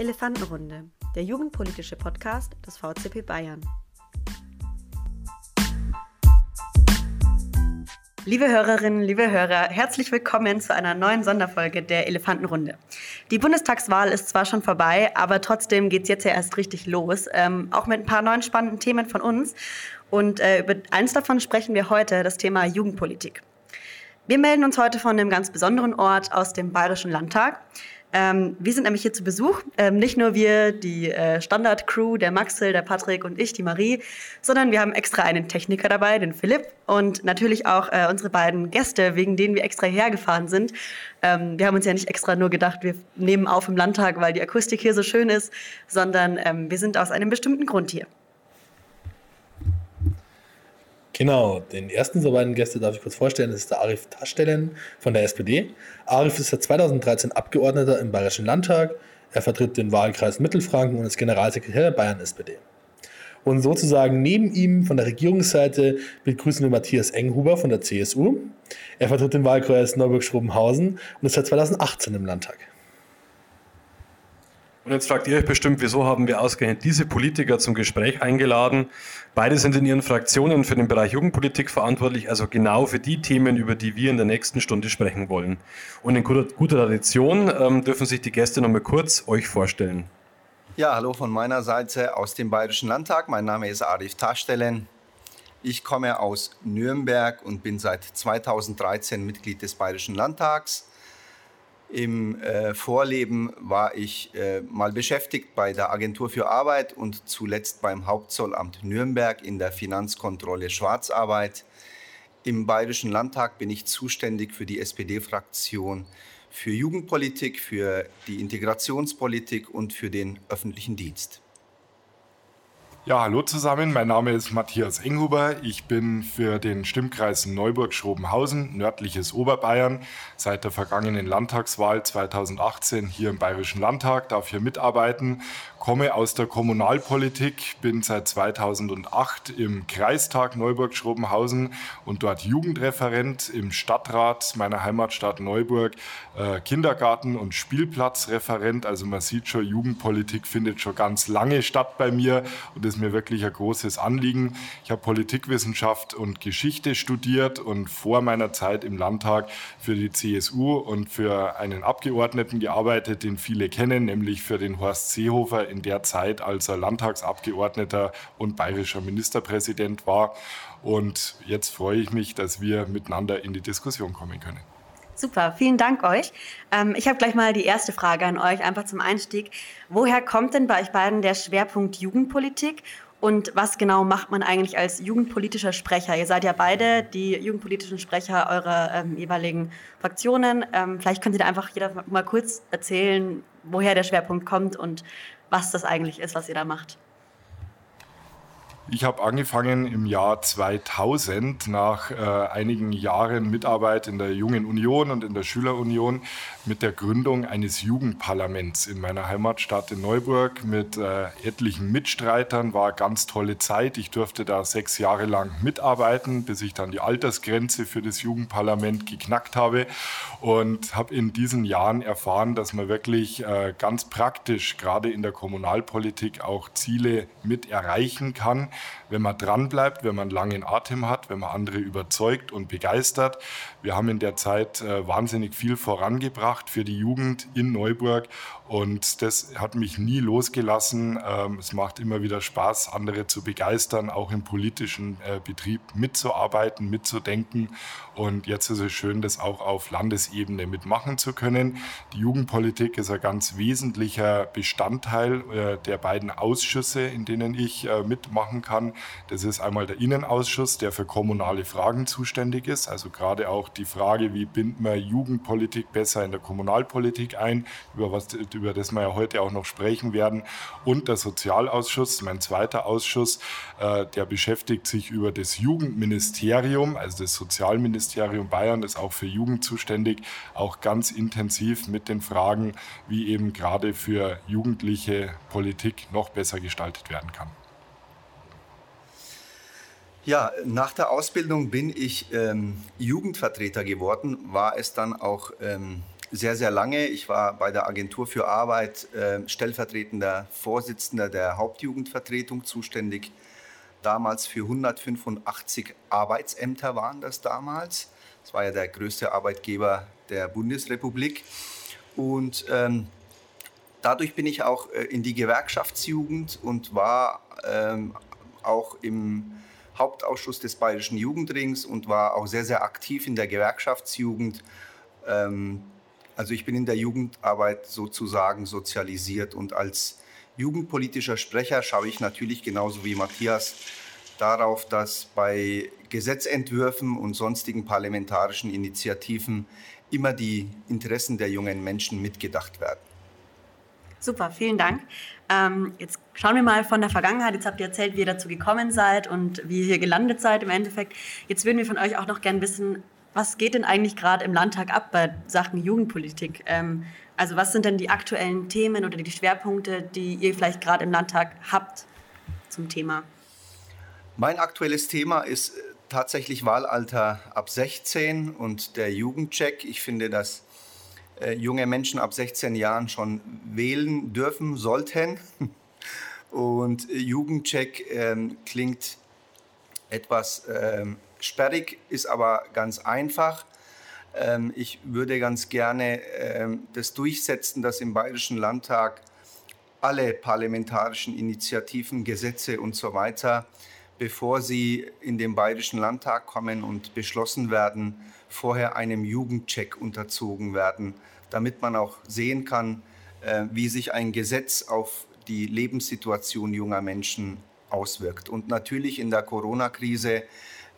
Elefantenrunde, der jugendpolitische Podcast des VCP Bayern. Liebe Hörerinnen, liebe Hörer, herzlich willkommen zu einer neuen Sonderfolge der Elefantenrunde. Die Bundestagswahl ist zwar schon vorbei, aber trotzdem geht es jetzt ja erst richtig los, ähm, auch mit ein paar neuen spannenden Themen von uns. Und äh, über eins davon sprechen wir heute, das Thema Jugendpolitik. Wir melden uns heute von einem ganz besonderen Ort aus dem Bayerischen Landtag. Ähm, wir sind nämlich hier zu Besuch. Ähm, nicht nur wir, die äh, Standard-Crew, der Maxel, der Patrick und ich, die Marie, sondern wir haben extra einen Techniker dabei, den Philipp, und natürlich auch äh, unsere beiden Gäste, wegen denen wir extra hergefahren sind. Ähm, wir haben uns ja nicht extra nur gedacht, wir nehmen auf im Landtag, weil die Akustik hier so schön ist, sondern ähm, wir sind aus einem bestimmten Grund hier. Genau, den ersten unserer beiden Gäste darf ich kurz vorstellen. Das ist der Arif Taschstellen von der SPD. Arif ist seit 2013 Abgeordneter im Bayerischen Landtag. Er vertritt den Wahlkreis Mittelfranken und ist Generalsekretär der Bayern SPD. Und sozusagen neben ihm von der Regierungsseite begrüßen wir Matthias Enghuber von der CSU. Er vertritt den Wahlkreis Neuburg-Schrobenhausen und ist seit 2018 im Landtag. Und jetzt fragt ihr euch bestimmt, wieso haben wir ausgerechnet diese Politiker zum Gespräch eingeladen? Beide sind in ihren Fraktionen für den Bereich Jugendpolitik verantwortlich, also genau für die Themen, über die wir in der nächsten Stunde sprechen wollen. Und in guter, guter Tradition ähm, dürfen sich die Gäste noch mal kurz euch vorstellen. Ja, hallo von meiner Seite aus dem Bayerischen Landtag. Mein Name ist Arif Taschstellen. Ich komme aus Nürnberg und bin seit 2013 Mitglied des Bayerischen Landtags. Im äh, Vorleben war ich äh, mal beschäftigt bei der Agentur für Arbeit und zuletzt beim Hauptzollamt Nürnberg in der Finanzkontrolle Schwarzarbeit. Im Bayerischen Landtag bin ich zuständig für die SPD-Fraktion für Jugendpolitik, für die Integrationspolitik und für den öffentlichen Dienst. Ja, hallo zusammen. Mein Name ist Matthias Enghuber. Ich bin für den Stimmkreis Neuburg-Schrobenhausen, nördliches Oberbayern, seit der vergangenen Landtagswahl 2018 hier im Bayerischen Landtag, darf hier mitarbeiten komme aus der Kommunalpolitik, bin seit 2008 im Kreistag Neuburg-Schrobenhausen und dort Jugendreferent im Stadtrat meiner Heimatstadt Neuburg, äh, Kindergarten- und Spielplatzreferent. Also man sieht schon, Jugendpolitik findet schon ganz lange statt bei mir und ist mir wirklich ein großes Anliegen. Ich habe Politikwissenschaft und Geschichte studiert und vor meiner Zeit im Landtag für die CSU und für einen Abgeordneten gearbeitet, den viele kennen, nämlich für den Horst Seehofer in der Zeit, als er Landtagsabgeordneter und bayerischer Ministerpräsident war. Und jetzt freue ich mich, dass wir miteinander in die Diskussion kommen können. Super, vielen Dank euch. Ähm, ich habe gleich mal die erste Frage an euch, einfach zum Einstieg. Woher kommt denn bei euch beiden der Schwerpunkt Jugendpolitik und was genau macht man eigentlich als jugendpolitischer Sprecher? Ihr seid ja beide die jugendpolitischen Sprecher eurer ähm, jeweiligen Fraktionen. Ähm, vielleicht könnt ihr da einfach jeder mal kurz erzählen, woher der Schwerpunkt kommt und was das eigentlich ist, was ihr da macht. Ich habe angefangen im Jahr 2000 nach äh, einigen Jahren Mitarbeit in der Jungen Union und in der Schülerunion mit der Gründung eines Jugendparlaments in meiner Heimatstadt in Neuburg mit äh, etlichen Mitstreitern. War ganz tolle Zeit. Ich durfte da sechs Jahre lang mitarbeiten, bis ich dann die Altersgrenze für das Jugendparlament geknackt habe und habe in diesen Jahren erfahren, dass man wirklich äh, ganz praktisch gerade in der Kommunalpolitik auch Ziele mit erreichen kann wenn man dranbleibt, wenn man einen langen Atem hat, wenn man andere überzeugt und begeistert. Wir haben in der Zeit äh, wahnsinnig viel vorangebracht für die Jugend in Neuburg und das hat mich nie losgelassen. Ähm, es macht immer wieder Spaß, andere zu begeistern, auch im politischen äh, Betrieb mitzuarbeiten, mitzudenken. Und jetzt ist es schön, das auch auf Landesebene mitmachen zu können. Die Jugendpolitik ist ein ganz wesentlicher Bestandteil äh, der beiden Ausschüsse, in denen ich äh, mitmachen kann. Das ist einmal der Innenausschuss, der für kommunale Fragen zuständig ist. Also gerade auch die Frage, wie binden wir Jugendpolitik besser in der Kommunalpolitik ein, über was über das wir ja heute auch noch sprechen werden, und der Sozialausschuss, mein zweiter Ausschuss, äh, der beschäftigt sich über das Jugendministerium, also das Sozialministerium Bayern, das auch für Jugend zuständig, auch ganz intensiv mit den Fragen, wie eben gerade für Jugendliche Politik noch besser gestaltet werden kann. Ja, nach der Ausbildung bin ich ähm, Jugendvertreter geworden, war es dann auch ähm, sehr, sehr lange. Ich war bei der Agentur für Arbeit äh, stellvertretender Vorsitzender der Hauptjugendvertretung zuständig. Damals für 185 Arbeitsämter waren das damals. Das war ja der größte Arbeitgeber der Bundesrepublik. Und ähm, dadurch bin ich auch äh, in die Gewerkschaftsjugend und war ähm, auch im Hauptausschuss des Bayerischen Jugendrings und war auch sehr, sehr aktiv in der Gewerkschaftsjugend. Ähm, also ich bin in der Jugendarbeit sozusagen sozialisiert und als jugendpolitischer Sprecher schaue ich natürlich genauso wie Matthias darauf, dass bei Gesetzentwürfen und sonstigen parlamentarischen Initiativen immer die Interessen der jungen Menschen mitgedacht werden. Super, vielen Dank. Ähm, jetzt schauen wir mal von der Vergangenheit. Jetzt habt ihr erzählt, wie ihr dazu gekommen seid und wie ihr hier gelandet seid im Endeffekt. Jetzt würden wir von euch auch noch gern wissen, was geht denn eigentlich gerade im Landtag ab bei Sachen Jugendpolitik? Ähm, also was sind denn die aktuellen Themen oder die Schwerpunkte, die ihr vielleicht gerade im Landtag habt zum Thema? Mein aktuelles Thema ist äh, tatsächlich Wahlalter ab 16 und der Jugendcheck. Ich finde, dass äh, junge Menschen ab 16 Jahren schon wählen dürfen sollten. Und äh, Jugendcheck ähm, klingt etwas ähm, sperrig, ist aber ganz einfach. Ähm, ich würde ganz gerne ähm, das durchsetzen, dass im Bayerischen Landtag alle parlamentarischen Initiativen, Gesetze und so weiter, bevor sie in den Bayerischen Landtag kommen und beschlossen werden, vorher einem Jugendcheck unterzogen werden damit man auch sehen kann, äh, wie sich ein Gesetz auf die Lebenssituation junger Menschen auswirkt. Und natürlich in der Corona-Krise,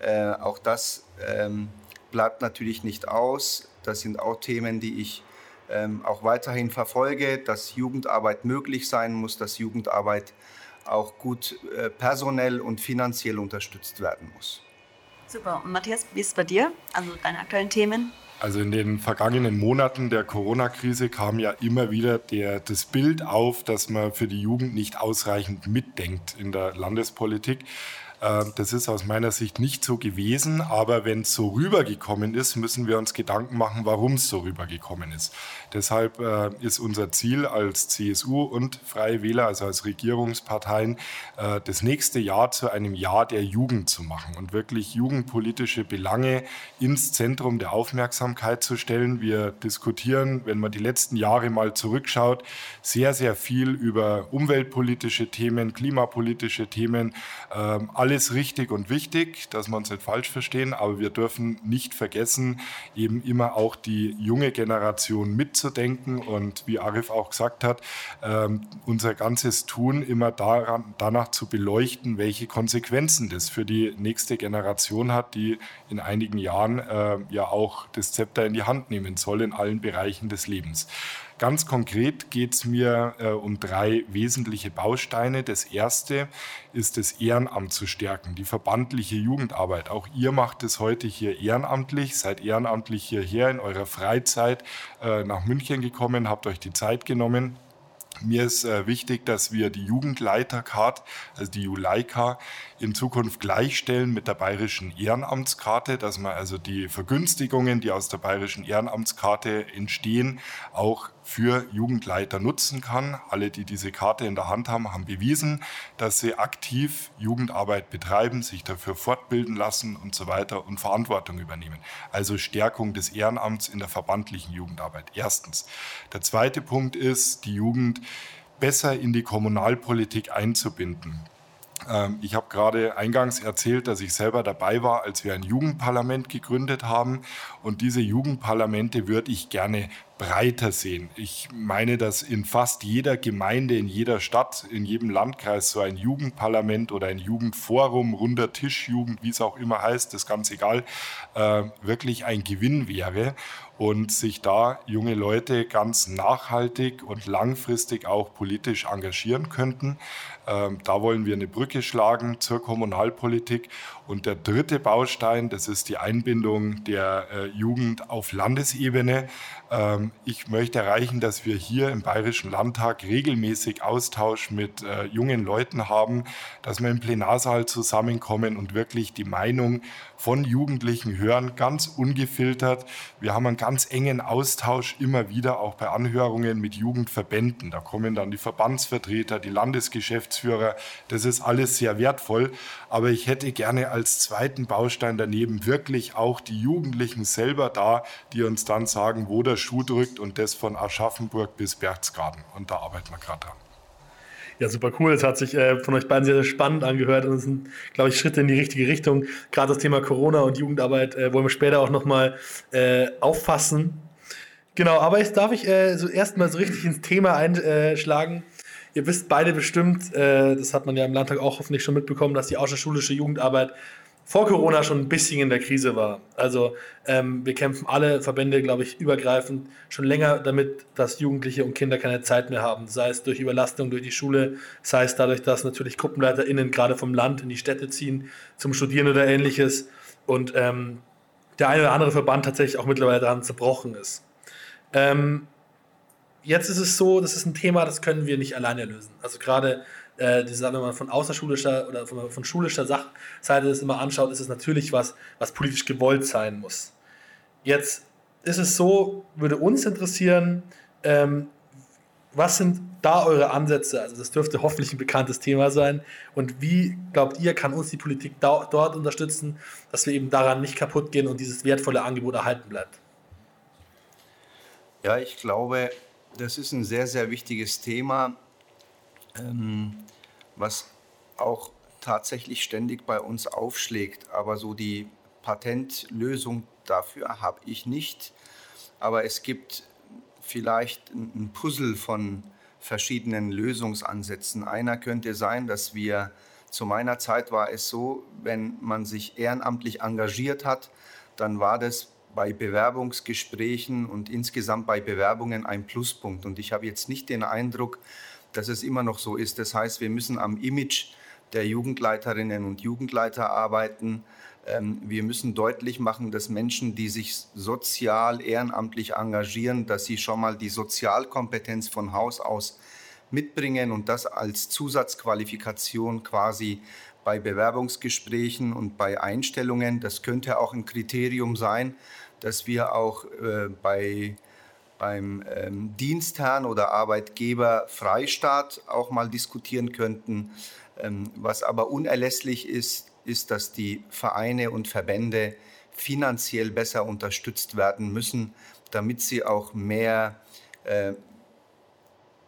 äh, auch das ähm, bleibt natürlich nicht aus. Das sind auch Themen, die ich ähm, auch weiterhin verfolge, dass Jugendarbeit möglich sein muss, dass Jugendarbeit auch gut äh, personell und finanziell unterstützt werden muss. Super. Und Matthias, wie ist es bei dir? Also deine aktuellen Themen? Also in den vergangenen Monaten der Corona-Krise kam ja immer wieder der, das Bild auf, dass man für die Jugend nicht ausreichend mitdenkt in der Landespolitik. Ähm, das ist aus meiner Sicht nicht so gewesen, aber wenn es so rübergekommen ist, müssen wir uns Gedanken machen, warum es so rübergekommen ist. Deshalb äh, ist unser Ziel als CSU und Freie Wähler, also als Regierungsparteien, äh, das nächste Jahr zu einem Jahr der Jugend zu machen und wirklich jugendpolitische Belange ins Zentrum der Aufmerksamkeit zu stellen. Wir diskutieren, wenn man die letzten Jahre mal zurückschaut, sehr, sehr viel über umweltpolitische Themen, klimapolitische Themen, ähm, alle alles richtig und wichtig, dass wir uns nicht falsch verstehen, aber wir dürfen nicht vergessen, eben immer auch die junge Generation mitzudenken und wie Arif auch gesagt hat, ähm, unser ganzes Tun immer daran, danach zu beleuchten, welche Konsequenzen das für die nächste Generation hat, die in einigen Jahren äh, ja auch das Zepter in die Hand nehmen soll in allen Bereichen des Lebens. Ganz konkret geht es mir äh, um drei wesentliche Bausteine. Das erste ist das Ehrenamt zu stärken, die verbandliche Jugendarbeit. Auch ihr macht es heute hier ehrenamtlich, seid ehrenamtlich hierher in eurer Freizeit äh, nach München gekommen, habt euch die Zeit genommen. Mir ist äh, wichtig, dass wir die Jugendleitercard, also die Juleika, in Zukunft gleichstellen mit der bayerischen Ehrenamtskarte, dass man also die Vergünstigungen, die aus der bayerischen Ehrenamtskarte entstehen, auch für Jugendleiter nutzen kann. Alle, die diese Karte in der Hand haben, haben bewiesen, dass sie aktiv Jugendarbeit betreiben, sich dafür fortbilden lassen und so weiter und Verantwortung übernehmen. Also Stärkung des Ehrenamts in der verbandlichen Jugendarbeit. Erstens. Der zweite Punkt ist, die Jugend besser in die Kommunalpolitik einzubinden. Ähm, ich habe gerade eingangs erzählt, dass ich selber dabei war, als wir ein Jugendparlament gegründet haben. Und diese Jugendparlamente würde ich gerne breiter sehen. Ich meine, dass in fast jeder Gemeinde, in jeder Stadt, in jedem Landkreis so ein Jugendparlament oder ein Jugendforum, runder Tisch, Jugend, wie es auch immer heißt, das ist ganz egal, äh, wirklich ein Gewinn wäre und sich da junge Leute ganz nachhaltig und langfristig auch politisch engagieren könnten. Ähm, da wollen wir eine Brücke schlagen zur Kommunalpolitik Und der dritte Baustein, das ist die Einbindung der äh, Jugend auf Landesebene. Ähm, ich möchte erreichen, dass wir hier im Bayerischen Landtag regelmäßig Austausch mit äh, jungen Leuten haben, dass wir im Plenarsaal zusammenkommen und wirklich die Meinung von Jugendlichen hören, ganz ungefiltert. Wir haben einen ganz engen Austausch immer wieder auch bei Anhörungen mit Jugendverbänden. Da kommen dann die Verbandsvertreter, die Landesgeschäftsführer. Das ist alles sehr wertvoll. Aber ich hätte gerne als zweiten Baustein daneben wirklich auch die Jugendlichen selber da, die uns dann sagen, wo der Schuh drückt und das von Aschaffenburg bis Berchtesgaden. Und da arbeiten wir gerade dran. Ja, super cool. Es hat sich äh, von euch beiden sehr, sehr spannend angehört und es sind, glaube ich, Schritte in die richtige Richtung. Gerade das Thema Corona und Jugendarbeit äh, wollen wir später auch nochmal äh, auffassen. Genau, aber jetzt darf ich äh, so erstmal so richtig ins Thema einschlagen. Ihr wisst beide bestimmt, äh, das hat man ja im Landtag auch hoffentlich schon mitbekommen, dass die außerschulische Jugendarbeit vor Corona schon ein bisschen in der Krise war. Also ähm, wir kämpfen alle Verbände, glaube ich, übergreifend schon länger damit, dass Jugendliche und Kinder keine Zeit mehr haben. Sei es durch Überlastung durch die Schule, sei es dadurch, dass natürlich GruppenleiterInnen gerade vom Land in die Städte ziehen zum Studieren oder ähnliches. Und ähm, der eine oder andere Verband tatsächlich auch mittlerweile daran zerbrochen ist. Ähm, jetzt ist es so, das ist ein Thema, das können wir nicht alleine lösen. Also gerade äh, wenn man von außerschulischer oder von, von schulischer Seite das immer anschaut, ist es natürlich was, was politisch gewollt sein muss. Jetzt ist es so, würde uns interessieren, ähm, was sind da eure Ansätze? Also das dürfte hoffentlich ein bekanntes Thema sein. Und wie, glaubt ihr, kann uns die Politik da, dort unterstützen, dass wir eben daran nicht kaputt gehen und dieses wertvolle Angebot erhalten bleibt? Ja, ich glaube, das ist ein sehr, sehr wichtiges Thema ähm, was auch tatsächlich ständig bei uns aufschlägt. Aber so die Patentlösung dafür habe ich nicht. Aber es gibt vielleicht ein Puzzle von verschiedenen Lösungsansätzen. Einer könnte sein, dass wir, zu meiner Zeit war es so, wenn man sich ehrenamtlich engagiert hat, dann war das bei Bewerbungsgesprächen und insgesamt bei Bewerbungen ein Pluspunkt. Und ich habe jetzt nicht den Eindruck, dass es immer noch so ist. Das heißt, wir müssen am Image der Jugendleiterinnen und Jugendleiter arbeiten. Ähm, wir müssen deutlich machen, dass Menschen, die sich sozial ehrenamtlich engagieren, dass sie schon mal die Sozialkompetenz von Haus aus mitbringen und das als Zusatzqualifikation quasi bei Bewerbungsgesprächen und bei Einstellungen. Das könnte auch ein Kriterium sein, dass wir auch äh, bei beim ähm, Dienstherrn oder Arbeitgeber Freistaat auch mal diskutieren könnten. Ähm, was aber unerlässlich ist, ist, dass die Vereine und Verbände finanziell besser unterstützt werden müssen, damit sie auch mehr äh,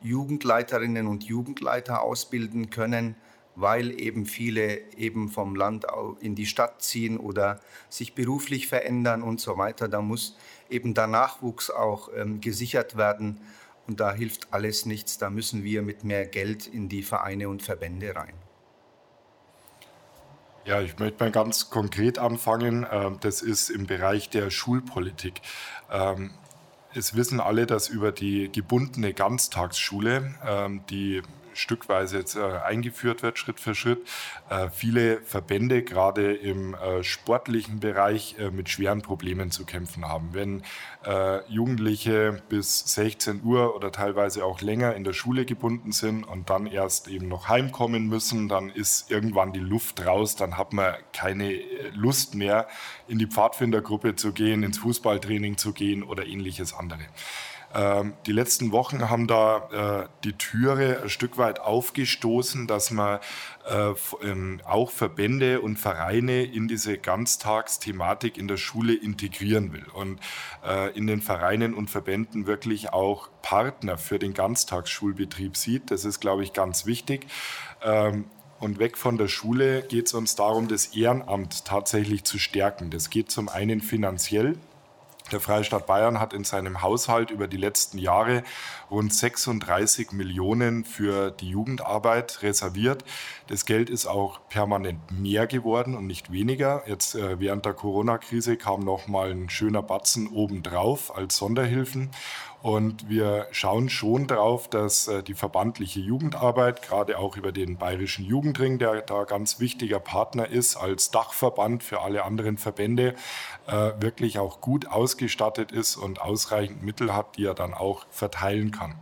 Jugendleiterinnen und Jugendleiter ausbilden können, weil eben viele eben vom Land in die Stadt ziehen oder sich beruflich verändern und so weiter. Da muss eben der Nachwuchs auch ähm, gesichert werden. Und da hilft alles nichts. Da müssen wir mit mehr Geld in die Vereine und Verbände rein. Ja, ich möchte mal ganz konkret anfangen. Ähm, das ist im Bereich der Schulpolitik. Ähm, es wissen alle, dass über die gebundene Ganztagsschule, ähm, die stückweise jetzt äh, eingeführt wird, Schritt für Schritt. Äh, viele Verbände gerade im äh, sportlichen Bereich mit schweren Problemen zu kämpfen haben. Wenn Jugendliche bis 16 Uhr oder teilweise auch länger in der Schule gebunden sind und dann erst eben noch heimkommen müssen, dann ist irgendwann die Luft raus, dann hat man keine Lust mehr, in die Pfadfindergruppe zu gehen, ins Fußballtraining zu gehen oder ähnliches andere. Ähm, die letzten Wochen haben da äh, die Türe ein Stück weit aufgestoßen, dass man äh, ähm, auch Verbände und Vereine in diese Ganztagsthematik in der Schule integrieren will und äh, in den Vereinen und Verbänden wirklich auch Partner für den Ganztagsschulbetrieb sieht. Das ist, glaube ich, ganz wichtig. Ähm, und weg von der Schule geht es uns darum, das Ehrenamt tatsächlich zu stärken. Das geht zum einen finanziell Der Freistaat Bayern hat in seinem Haushalt über die letzten Jahre rund 36 Millionen für die Jugendarbeit reserviert. Das Geld ist auch permanent mehr geworden und nicht weniger. Jetzt äh, während der Corona-Krise kam noch mal ein schöner Batzen obendrauf als Sonderhilfen. Und wir schauen schon darauf, dass äh, die verbandliche Jugendarbeit, gerade auch über den Bayerischen Jugendring, der da ganz wichtiger Partner ist als Dachverband für alle anderen Verbände, äh, wirklich auch gut ausgestattet ist und ausreichend Mittel hat, die er dann auch verteilen kann.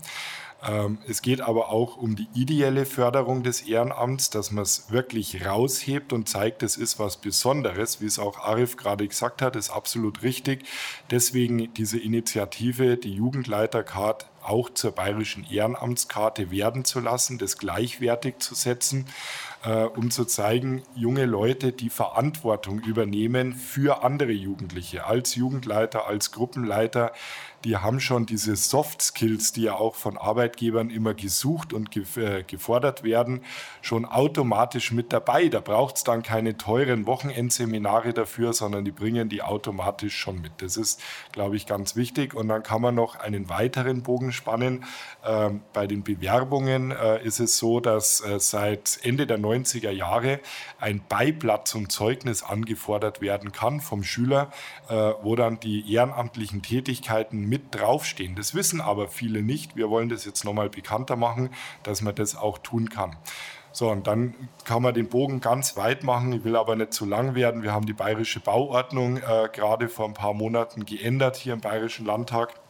Ähm, es geht aber auch um die ideelle Förderung des Ehrenamts, dass man es wirklich raushebt und zeigt, es ist was Besonderes, wie es auch Arif gerade gesagt hat, ist absolut richtig. Deswegen diese Initiative, die Jugendleitercard auch zur bayerischen Ehrenamtskarte werden zu lassen, das gleichwertig zu setzen, äh, um zu zeigen, junge Leute, die Verantwortung übernehmen für andere Jugendliche, als Jugendleiter, als Gruppenleiter, die haben schon diese Soft Skills, die ja auch von Arbeitgebern immer gesucht und äh, gefordert werden, schon automatisch mit dabei. Da braucht es dann keine teuren Wochenendseminare dafür, sondern die bringen die automatisch schon mit. Das ist, glaube ich, ganz wichtig. Und dann kann man noch einen weiteren Bogen spannen. Ähm, bei den Bewerbungen äh, ist es so, dass äh, seit Ende der 90er Jahre ein Beiblatt zum Zeugnis angefordert werden kann vom Schüler, wo dann die ehrenamtlichen Tätigkeiten mit draufstehen. Das wissen aber viele nicht. Wir wollen das jetzt nochmal bekannter machen, dass man das auch tun kann. So, und dann kann man den Bogen ganz weit machen. Ich will aber nicht zu lang werden. Wir haben die bayerische Bauordnung äh, gerade vor ein paar Monaten geändert hier im Bayerischen Landtag.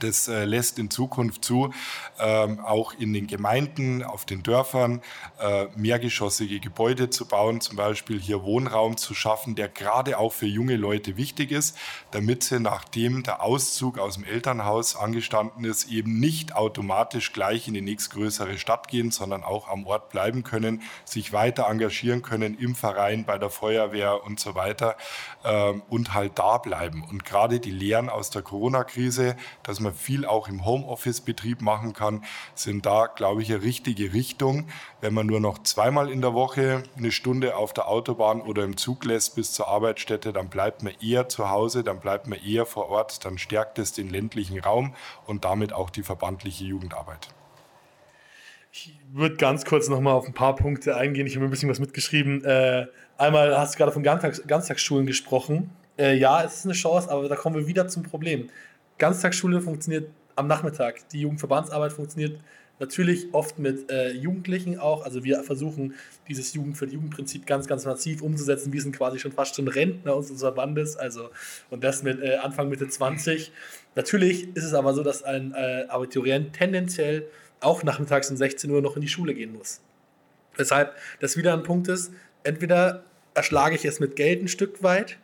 Das äh, lässt in Zukunft zu, ähm, auch in den Gemeinden, auf den Dörfern äh, mehrgeschossige Gebäude zu bauen, zum Beispiel hier Wohnraum zu schaffen, der gerade auch für junge Leute wichtig ist, damit sie nachdem der Auszug aus dem Elternhaus angestanden ist, eben nicht automatisch gleich in die nächstgrößere Stadt gehen, sondern auch am Ort bleiben können, sich weiter engagieren können im Verein, bei der Feuerwehr und so weiter ähm, und halt da bleiben. Und gerade die Lehren aus der Corona-Krise, dass man viel auch im Homeoffice-Betrieb machen kann, sind da, glaube ich, eine richtige Richtung. Wenn man nur noch zweimal in der Woche eine Stunde auf der Autobahn oder im Zug lässt bis zur Arbeitsstätte, dann bleibt man eher zu Hause, dann bleibt man eher vor Ort, dann stärkt es den ländlichen Raum und damit auch die verbandliche Jugendarbeit. Ich würde ganz kurz noch mal auf ein paar Punkte eingehen. Ich habe ein bisschen was mitgeschrieben. Äh, einmal hast du gerade von Ganztags Ganztagsschulen gesprochen. Äh, ja, es ist eine Chance, aber da kommen wir wieder zum Problem. Ganztagsschule funktioniert am Nachmittag. Die Jugendverbandsarbeit funktioniert natürlich oft mit äh, Jugendlichen auch. Also wir versuchen dieses Jugend für die Jugendprinzip ganz, ganz massiv umzusetzen. Wir sind quasi schon fast schon Rentner unseres Verbandes. Also und das mit äh, Anfang Mitte 20. Natürlich ist es aber so, dass ein äh, Abiturient tendenziell auch nachmittags um 16 Uhr noch in die Schule gehen muss. Weshalb das wieder ein Punkt ist, entweder erschlage ich es mit Geld ein Stück weit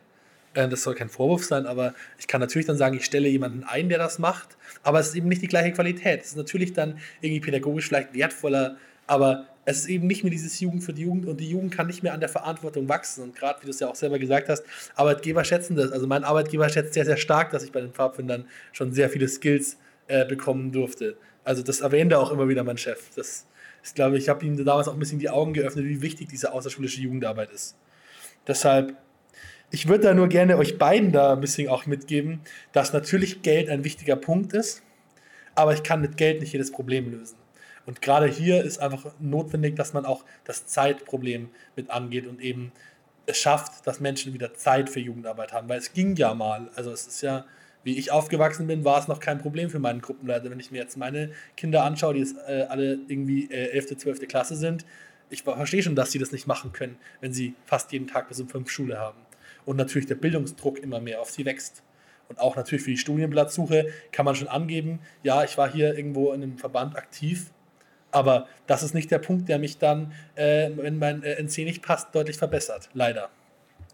das soll kein Vorwurf sein, aber ich kann natürlich dann sagen, ich stelle jemanden ein, der das macht, aber es ist eben nicht die gleiche Qualität. Es ist natürlich dann irgendwie pädagogisch vielleicht wertvoller, aber es ist eben nicht mehr dieses Jugend für die Jugend und die Jugend kann nicht mehr an der Verantwortung wachsen. Und gerade, wie du es ja auch selber gesagt hast, Arbeitgeber schätzen das. Also mein Arbeitgeber schätzt sehr, sehr stark, dass ich bei den Pfadfindern schon sehr viele Skills äh, bekommen durfte. Also das erwähnte auch immer wieder mein Chef. Das ist, glaube ich, ich habe ihm damals auch ein bisschen die Augen geöffnet, wie wichtig diese außerschulische Jugendarbeit ist. Deshalb ich würde da nur gerne euch beiden da ein bisschen auch mitgeben, dass natürlich Geld ein wichtiger Punkt ist, aber ich kann mit Geld nicht jedes Problem lösen. Und gerade hier ist einfach notwendig, dass man auch das Zeitproblem mit angeht und eben es schafft, dass Menschen wieder Zeit für Jugendarbeit haben. Weil es ging ja mal. Also es ist ja, wie ich aufgewachsen bin, war es noch kein Problem für meinen Gruppenleiter. Wenn ich mir jetzt meine Kinder anschaue, die jetzt äh, alle irgendwie äh, 11., 12. Klasse sind, ich verstehe schon, dass sie das nicht machen können, wenn sie fast jeden Tag bis um fünf Schule haben und natürlich der Bildungsdruck immer mehr auf sie wächst. Und auch natürlich für die Studienplatzsuche kann man schon angeben, ja, ich war hier irgendwo in einem Verband aktiv, aber das ist nicht der Punkt, der mich dann, äh, wenn mein äh, NC nicht passt, deutlich verbessert, leider.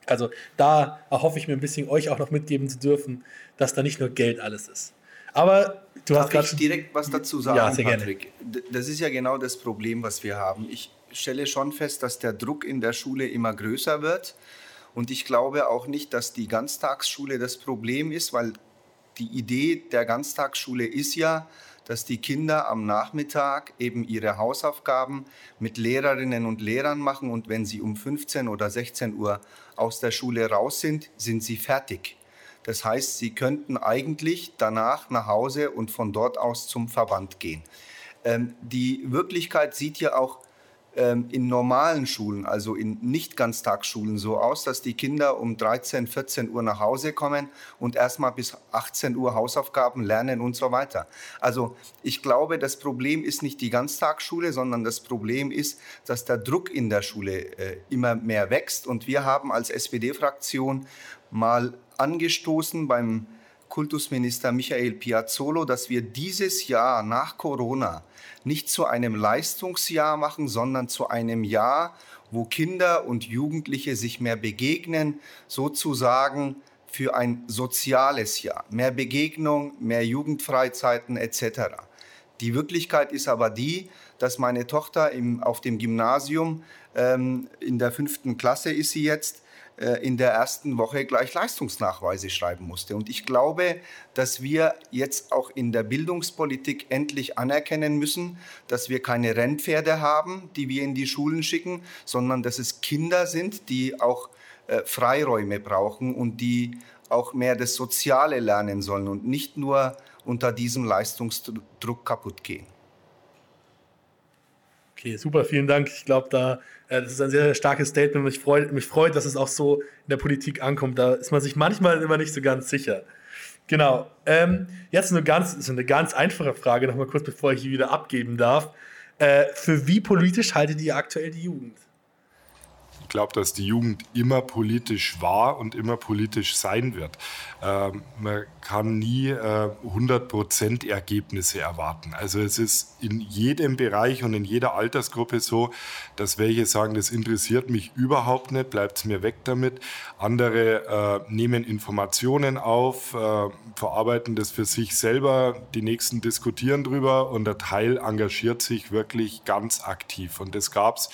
Also da erhoffe ich mir ein bisschen euch auch noch mitgeben zu dürfen, dass da nicht nur Geld alles ist. Aber du Darf hast gerade ich direkt was dazu sagen, ja, sehr Patrick? Gerne. Das ist ja genau das Problem, was wir haben. Ich stelle schon fest, dass der Druck in der Schule immer größer wird. Und ich glaube auch nicht, dass die Ganztagsschule das Problem ist, weil die Idee der Ganztagsschule ist ja, dass die Kinder am Nachmittag eben ihre Hausaufgaben mit Lehrerinnen und Lehrern machen und wenn sie um 15 oder 16 Uhr aus der Schule raus sind, sind sie fertig. Das heißt, sie könnten eigentlich danach nach Hause und von dort aus zum Verband gehen. Ähm, die Wirklichkeit sieht ja auch in normalen Schulen, also in Nicht-Ganztagsschulen, so aus, dass die Kinder um 13, 14 Uhr nach Hause kommen und erstmal bis 18 Uhr Hausaufgaben lernen und so weiter. Also ich glaube, das Problem ist nicht die Ganztagsschule, sondern das Problem ist, dass der Druck in der Schule äh, immer mehr wächst. Und wir haben als SPD-Fraktion mal angestoßen beim Kultusminister Michael Piazzolo, dass wir dieses Jahr nach Corona nicht zu einem Leistungsjahr machen, sondern zu einem Jahr, wo Kinder und Jugendliche sich mehr begegnen, sozusagen für ein soziales Jahr. Mehr Begegnung, mehr Jugendfreizeiten etc. Die Wirklichkeit ist aber die, dass meine Tochter im, auf dem Gymnasium ähm, in der fünften Klasse ist sie jetzt, in der ersten Woche gleich Leistungsnachweise schreiben musste. Und ich glaube, dass wir jetzt auch in der Bildungspolitik endlich anerkennen müssen, dass wir keine Rennpferde haben, die wir in die Schulen schicken, sondern dass es Kinder sind, die auch äh, Freiräume brauchen und die auch mehr das Soziale lernen sollen und nicht nur unter diesem Leistungsdruck kaputt gehen. Okay, super, vielen Dank. Ich glaube, da äh, das ist ein sehr, sehr starkes Statement. Mich freut, mich freut, dass es auch so in der Politik ankommt. Da ist man sich manchmal immer nicht so ganz sicher. Genau. Ähm, jetzt eine ganz, eine ganz einfache Frage, nochmal kurz, bevor ich die wieder abgeben darf. Äh, für wie politisch haltet ihr aktuell die Jugend? Ich glaube, dass die Jugend immer politisch war und immer politisch sein wird. Ähm, man kann nie äh, 100% Ergebnisse erwarten. Also es ist in jedem Bereich und in jeder Altersgruppe so, dass welche sagen, das interessiert mich überhaupt nicht, bleibt mir weg damit. Andere äh, nehmen Informationen auf, äh, verarbeiten das für sich selber, die nächsten diskutieren drüber und der Teil engagiert sich wirklich ganz aktiv. Und das gab es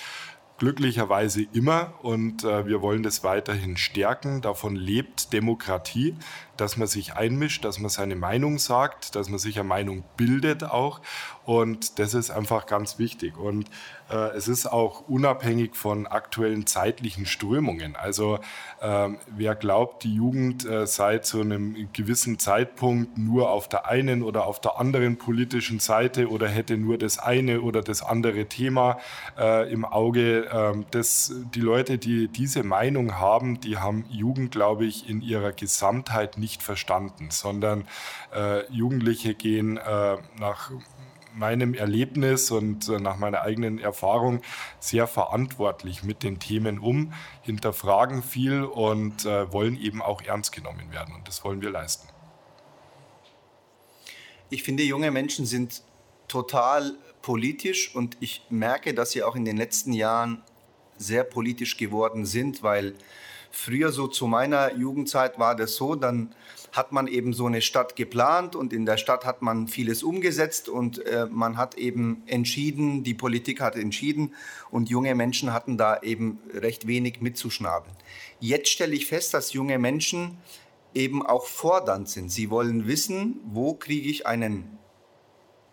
glücklicherweise immer und äh, wir wollen das weiterhin stärken. Davon lebt Demokratie dass man sich einmischt, dass man seine Meinung sagt, dass man sich eine Meinung bildet auch. Und das ist einfach ganz wichtig. Und äh, es ist auch unabhängig von aktuellen zeitlichen Strömungen. Also ähm, wer glaubt, die Jugend äh, sei zu einem gewissen Zeitpunkt nur auf der einen oder auf der anderen politischen Seite oder hätte nur das eine oder das andere Thema äh, im Auge, ähm, das, die Leute, die diese Meinung haben, die haben Jugend, glaube ich, in ihrer Gesamtheit nicht nicht verstanden, sondern äh, Jugendliche gehen äh, nach meinem Erlebnis und äh, nach meiner eigenen Erfahrung sehr verantwortlich mit den Themen um, hinterfragen viel und äh, wollen eben auch ernst genommen werden. Und das wollen wir leisten. Ich finde, junge Menschen sind total politisch und ich merke, dass sie auch in den letzten Jahren sehr politisch geworden sind, weil Früher, so zu meiner Jugendzeit, war das so, dann hat man eben so eine Stadt geplant und in der Stadt hat man vieles umgesetzt und äh, man hat eben entschieden, die Politik hat entschieden und junge Menschen hatten da eben recht wenig mitzuschnabeln. Jetzt stelle ich fest, dass junge Menschen eben auch fordernd sind. Sie wollen wissen, wo kriege ich einen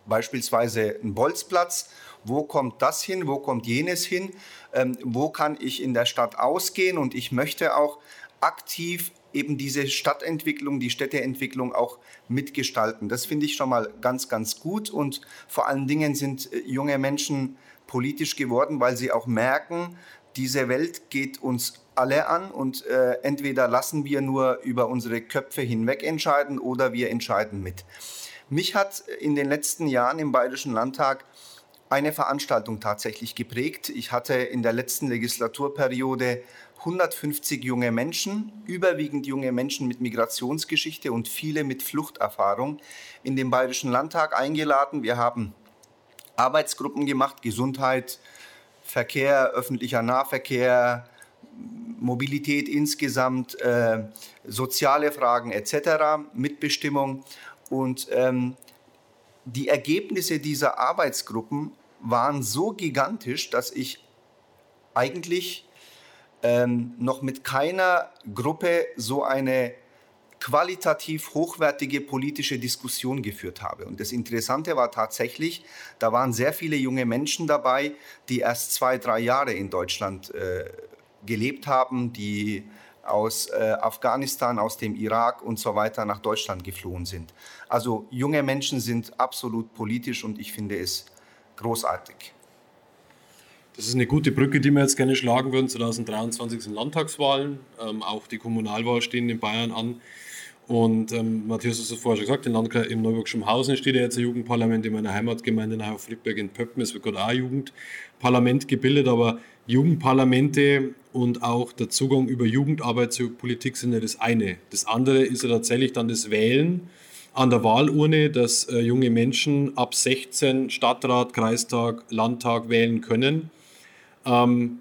beispielsweise einen Bolzplatz, wo kommt das hin, wo kommt jenes hin, ähm, wo kann ich in der Stadt ausgehen und ich möchte auch aktiv eben diese Stadtentwicklung, die Städteentwicklung auch mitgestalten. Das finde ich schon mal ganz, ganz gut und vor allen Dingen sind äh, junge Menschen politisch geworden, weil sie auch merken, diese Welt geht uns alle an und äh, entweder lassen wir nur über unsere Köpfe hinweg entscheiden oder wir entscheiden mit. Mich hat in den letzten Jahren im Bayerischen Landtag eine Veranstaltung tatsächlich geprägt. Ich hatte in der letzten Legislaturperiode 150 junge Menschen, überwiegend junge Menschen mit Migrationsgeschichte und viele mit Fluchterfahrung in den Bayerischen Landtag eingeladen. Wir haben Arbeitsgruppen gemacht, Gesundheit, Verkehr, öffentlicher Nahverkehr, Mobilität insgesamt, äh, soziale Fragen etc., Mitbestimmung. Und ähm, die Ergebnisse dieser Arbeitsgruppen waren so gigantisch, dass ich eigentlich ähm, noch mit keiner Gruppe so eine qualitativ hochwertige politische Diskussion geführt habe. Und das Interessante war tatsächlich, da waren sehr viele junge Menschen dabei, die erst zwei, drei Jahre in Deutschland äh, gelebt haben, die aus äh, Afghanistan, aus dem Irak und so weiter nach Deutschland geflohen sind. Also junge Menschen sind absolut politisch und ich finde es großartig. Das ist eine gute Brücke, die wir jetzt gerne schlagen würden. 2023 sind Landtagswahlen, ähm, auch die Kommunalwahl stehen in Bayern an. Und ähm, Matthias hat es vorher schon gesagt, in Landkreis im Neuburgischen Hausen steht ja jetzt ein Jugendparlament in meiner Heimatgemeinde nach Friedberg in Pöppen. Es wird gerade auch ein Jugendparlament gebildet, aber Jugendparlamente und auch der Zugang über Jugendarbeit zur Politik sind ja das eine. Das andere ist ja tatsächlich dann das Wählen an der Wahlurne, dass äh, junge Menschen ab 16 Stadtrat, Kreistag, Landtag wählen können. Ähm,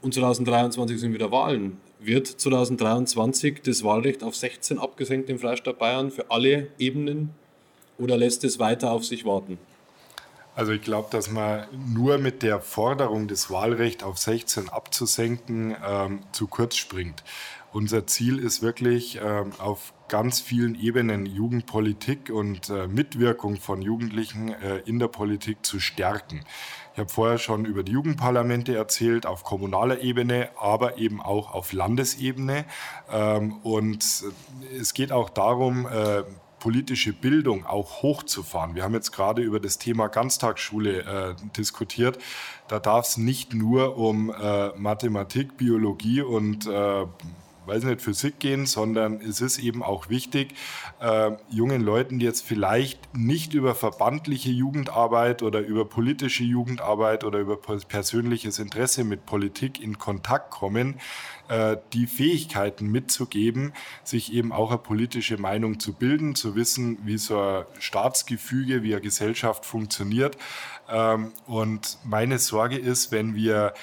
und 2023 sind wieder Wahlen. Wird 2023 das Wahlrecht auf 16 abgesenkt im Freistaat Bayern für alle Ebenen oder lässt es weiter auf sich warten? Also ich glaube, dass man nur mit der Forderung, das Wahlrecht auf 16 abzusenken, ähm, zu kurz springt. Unser Ziel ist wirklich ähm, auf ganz vielen Ebenen Jugendpolitik und äh, Mitwirkung von Jugendlichen äh, in der Politik zu stärken. Ich habe vorher schon über die Jugendparlamente erzählt, auf kommunaler Ebene, aber eben auch auf Landesebene. Ähm, und äh, es geht auch darum, äh, politische Bildung auch hochzufahren. Wir haben jetzt gerade über das Thema Ganztagsschule äh, diskutiert. Da darf es nicht nur um äh, Mathematik, Biologie und äh, weiß nicht, Physik gehen, sondern es ist eben auch wichtig, äh, jungen Leuten, die jetzt vielleicht nicht über verbandliche Jugendarbeit oder über politische Jugendarbeit oder über persönliches Interesse mit Politik in Kontakt kommen, äh, die Fähigkeiten mitzugeben, sich eben auch eine politische Meinung zu bilden, zu wissen, wie so ein Staatsgefüge, wie eine Gesellschaft funktioniert. Ähm, und meine Sorge ist, wenn wir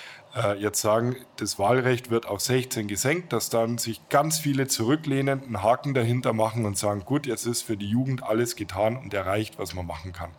jetzt sagen, das Wahlrecht wird auf 16 gesenkt, dass dann sich ganz viele zurücklehnen, einen Haken dahinter machen und sagen, gut, jetzt ist für die Jugend alles getan und erreicht, was man machen kann.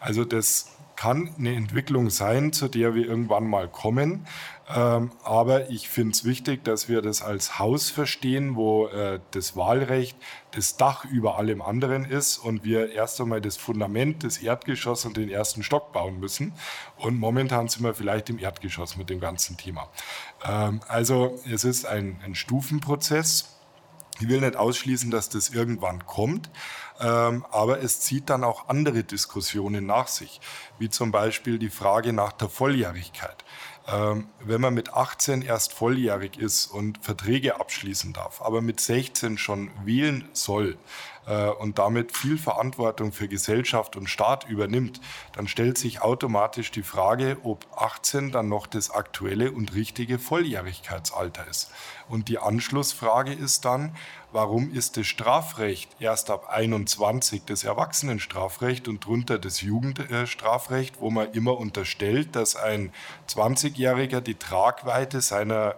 Also das kann eine Entwicklung sein, zu der wir irgendwann mal kommen. Ähm, aber ich finde es wichtig, dass wir das als Haus verstehen, wo äh, das Wahlrecht das Dach über allem anderen ist und wir erst einmal das Fundament, das Erdgeschoss und den ersten Stock bauen müssen. Und momentan sind wir vielleicht im Erdgeschoss mit dem ganzen Thema. Ähm, also es ist ein, ein Stufenprozess. Ich will nicht ausschließen, dass das irgendwann kommt, ähm, aber es zieht dann auch andere Diskussionen nach sich, wie zum Beispiel die Frage nach der Volljährigkeit. Ähm, wenn man mit 18 erst volljährig ist und Verträge abschließen darf, aber mit 16 schon wählen soll, und damit viel Verantwortung für Gesellschaft und Staat übernimmt, dann stellt sich automatisch die Frage, ob 18 dann noch das aktuelle und richtige Volljährigkeitsalter ist. Und die Anschlussfrage ist dann, warum ist das Strafrecht erst ab 21 das Erwachsenenstrafrecht und drunter das Jugendstrafrecht, wo man immer unterstellt, dass ein 20-Jähriger die Tragweite seiner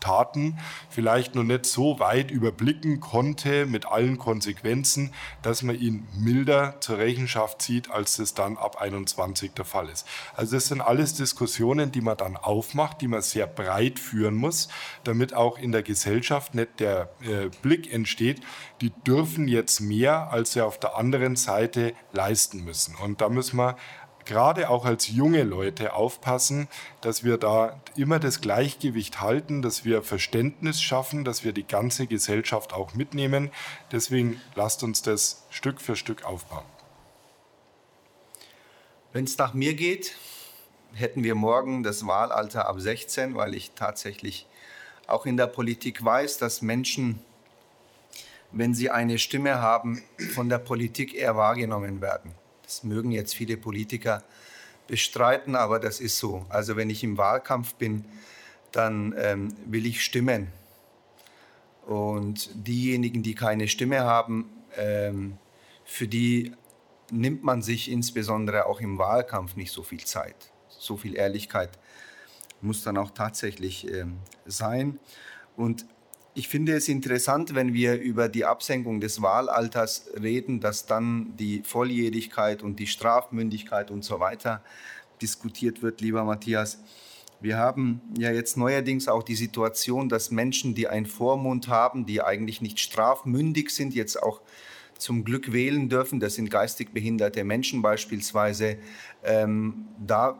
Taten vielleicht noch nicht so weit überblicken konnte mit allen Konsequenzen, dass man ihn milder zur Rechenschaft zieht, als das dann ab 21 der Fall ist. Also das sind alles Diskussionen, die man dann aufmacht, die man sehr breit führen muss, damit auch in der Gesellschaft nicht der äh, Blick entsteht, die dürfen jetzt mehr, als sie auf der anderen Seite leisten müssen. Und da müssen wir gerade auch als junge Leute aufpassen, dass wir da immer das Gleichgewicht halten, dass wir Verständnis schaffen, dass wir die ganze Gesellschaft auch mitnehmen. Deswegen lasst uns das Stück für Stück aufbauen. Wenn es nach mir geht, hätten wir morgen das Wahlalter ab 16, weil ich tatsächlich auch in der Politik weiß, dass Menschen, wenn sie eine Stimme haben, von der Politik eher wahrgenommen werden. Das mögen jetzt viele Politiker bestreiten, aber das ist so. Also wenn ich im Wahlkampf bin, dann ähm, will ich stimmen. Und diejenigen, die keine Stimme haben, ähm, für die nimmt man sich insbesondere auch im Wahlkampf nicht so viel Zeit. So viel Ehrlichkeit muss dann auch tatsächlich ähm, sein. Und ich finde es interessant, wenn wir über die Absenkung des Wahlalters reden, dass dann die Volljährigkeit und die Strafmündigkeit und so weiter diskutiert wird, lieber Matthias. Wir haben ja jetzt neuerdings auch die Situation, dass Menschen, die einen Vormund haben, die eigentlich nicht strafmündig sind, jetzt auch zum Glück wählen dürfen. Das sind geistig behinderte Menschen beispielsweise. Ähm, da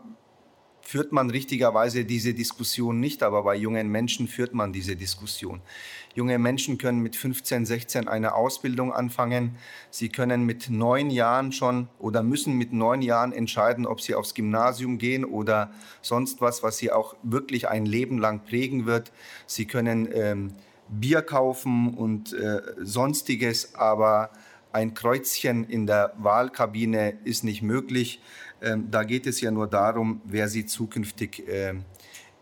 führt man richtigerweise diese Diskussion nicht, aber bei jungen Menschen führt man diese Diskussion. Junge Menschen können mit 15, 16 eine Ausbildung anfangen. Sie können mit neun Jahren schon oder müssen mit neun Jahren entscheiden, ob sie aufs Gymnasium gehen oder sonst was, was sie auch wirklich ein Leben lang prägen wird. Sie können ähm, Bier kaufen und äh, sonstiges, aber ein Kreuzchen in der Wahlkabine ist nicht möglich. Ähm, da geht es ja nur darum, wer sie zukünftig äh,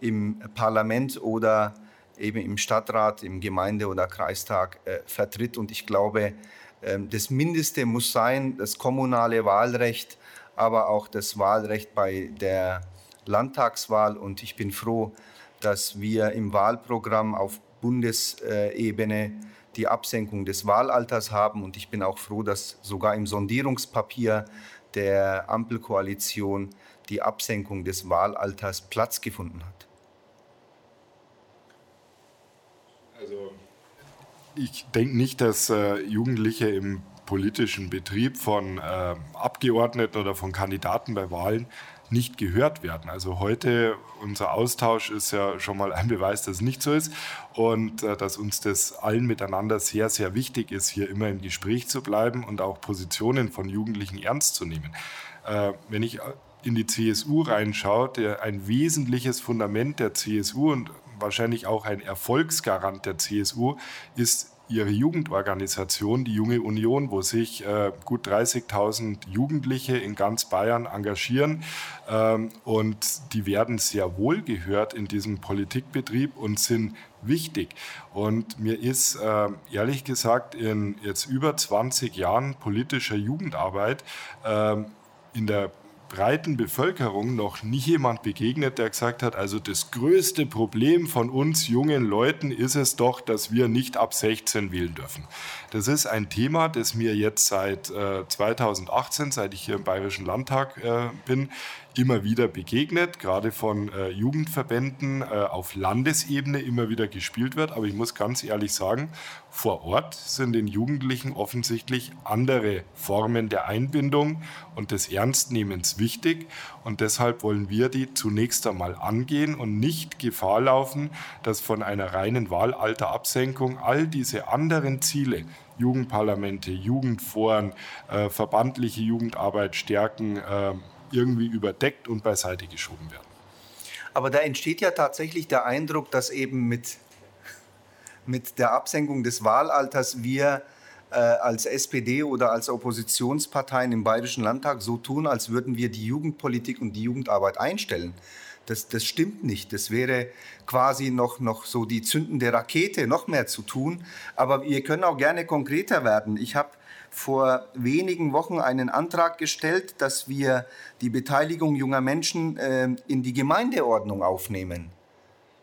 im Parlament oder eben im Stadtrat, im Gemeinde- oder Kreistag äh, vertritt. Und ich glaube, äh, das Mindeste muss sein, das kommunale Wahlrecht, aber auch das Wahlrecht bei der Landtagswahl. Und ich bin froh, dass wir im Wahlprogramm auf Bundesebene die Absenkung des Wahlalters haben. Und ich bin auch froh, dass sogar im Sondierungspapier der Ampelkoalition die Absenkung des Wahlalters Platz gefunden hat. Also ich denke nicht, dass äh, Jugendliche im politischen Betrieb von äh, Abgeordneten oder von Kandidaten bei Wahlen nicht gehört werden. Also heute, unser Austausch ist ja schon mal ein Beweis, dass es nicht so ist und äh, dass uns das allen miteinander sehr, sehr wichtig ist, hier immer im Gespräch zu bleiben und auch Positionen von Jugendlichen ernst zu nehmen. Äh, wenn ich in die CSU reinschaue, der, ein wesentliches Fundament der CSU und wahrscheinlich auch ein Erfolgsgarant der CSU ist ihre Jugendorganisation, die Junge Union, wo sich äh, gut 30.000 Jugendliche in ganz Bayern engagieren. Ähm, und die werden sehr wohl gehört in diesem Politikbetrieb und sind wichtig. Und mir ist äh, ehrlich gesagt in jetzt über 20 Jahren politischer Jugendarbeit äh, in der breiten Bevölkerung noch nie jemand begegnet, der gesagt hat, also das größte Problem von uns jungen Leuten ist es doch, dass wir nicht ab 16 wählen dürfen. Das ist ein Thema, das mir jetzt seit äh, 2018, seit ich hier im Bayerischen Landtag äh, bin, immer wieder begegnet, gerade von äh, Jugendverbänden äh, auf Landesebene immer wieder gespielt wird. Aber ich muss ganz ehrlich sagen, vor Ort sind den Jugendlichen offensichtlich andere Formen der Einbindung und des Ernstnehmens wichtig. Und deshalb wollen wir die zunächst einmal angehen und nicht Gefahr laufen, dass von einer reinen Wahlalterabsenkung all diese anderen Ziele, Jugendparlamente, Jugendforen, äh, verbandliche Jugendarbeit stärken, äh, irgendwie überdeckt und beiseite geschoben werden. Aber da entsteht ja tatsächlich der Eindruck, dass eben mit, mit der Absenkung des Wahlalters wir äh, als SPD oder als Oppositionsparteien im Bayerischen Landtag so tun, als würden wir die Jugendpolitik und die Jugendarbeit einstellen. Das, das stimmt nicht. Das wäre quasi noch, noch so die zündende Rakete, noch mehr zu tun. Aber wir können auch gerne konkreter werden. Ich habe vor wenigen Wochen einen Antrag gestellt, dass wir die Beteiligung junger Menschen äh, in die Gemeindeordnung aufnehmen.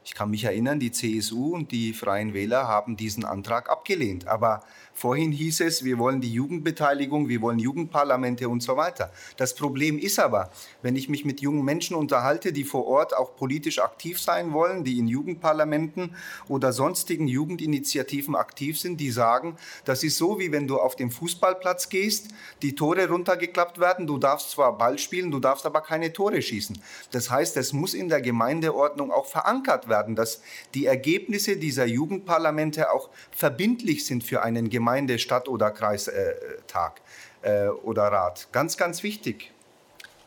Ich kann mich erinnern, die CSU und die Freien Wähler haben diesen Antrag abgelehnt. Aber Vorhin hieß es, wir wollen die Jugendbeteiligung, wir wollen Jugendparlamente und so weiter. Das Problem ist aber, wenn ich mich mit jungen Menschen unterhalte, die vor Ort auch politisch aktiv sein wollen, die in Jugendparlamenten oder sonstigen Jugendinitiativen aktiv sind, die sagen, das ist so, wie wenn du auf den Fußballplatz gehst, die Tore runtergeklappt werden, du darfst zwar Ball spielen, du darfst aber keine Tore schießen. Das heißt, es muss in der Gemeindeordnung auch verankert werden, dass die Ergebnisse dieser Jugendparlamente auch verbindlich sind für einen. Gemeinde, Stadt oder Kreistag äh, oder Rat. Ganz, ganz wichtig.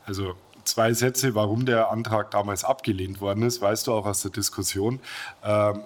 Also zwei Sätze, warum der Antrag damals abgelehnt worden ist, weißt du auch aus der Diskussion. Ähm,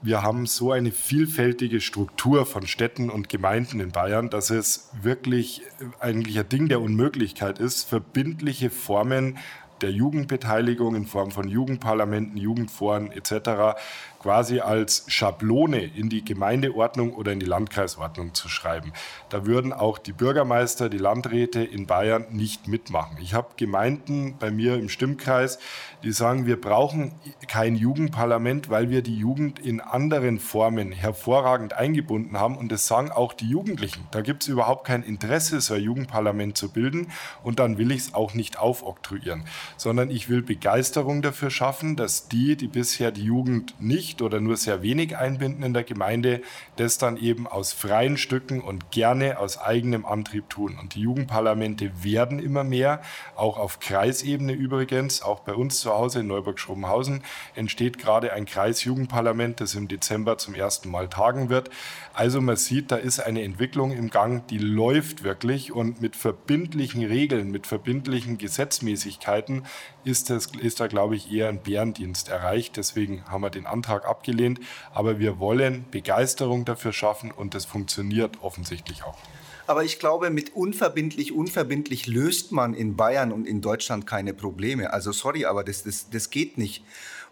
wir haben so eine vielfältige Struktur von Städten und Gemeinden in Bayern, dass es wirklich eigentlich ein Ding der Unmöglichkeit ist, verbindliche Formen der Jugendbeteiligung in Form von Jugendparlamenten, Jugendforen etc quasi als Schablone in die Gemeindeordnung oder in die Landkreisordnung zu schreiben. Da würden auch die Bürgermeister, die Landräte in Bayern nicht mitmachen. Ich habe Gemeinden bei mir im Stimmkreis, die sagen, wir brauchen kein Jugendparlament, weil wir die Jugend in anderen Formen hervorragend eingebunden haben. Und das sagen auch die Jugendlichen. Da gibt es überhaupt kein Interesse, so ein Jugendparlament zu bilden. Und dann will ich es auch nicht aufoktroyieren, sondern ich will Begeisterung dafür schaffen, dass die, die bisher die Jugend nicht nicht oder nur sehr wenig einbinden in der Gemeinde, das dann eben aus freien Stücken und gerne aus eigenem Antrieb tun. Und die Jugendparlamente werden immer mehr, auch auf Kreisebene übrigens, auch bei uns zu Hause in Neuburg-Schrobenhausen entsteht gerade ein Kreisjugendparlament, das im Dezember zum ersten Mal tagen wird. Also man sieht, da ist eine Entwicklung im Gang, die läuft wirklich und mit verbindlichen Regeln, mit verbindlichen Gesetzmäßigkeiten ist, das, ist da, glaube ich, eher ein Bärendienst erreicht. Deswegen haben wir den Antrag abgelehnt. Aber wir wollen Begeisterung dafür schaffen und das funktioniert offensichtlich auch. Aber ich glaube, mit unverbindlich, unverbindlich löst man in Bayern und in Deutschland keine Probleme. Also sorry, aber das, das, das geht nicht.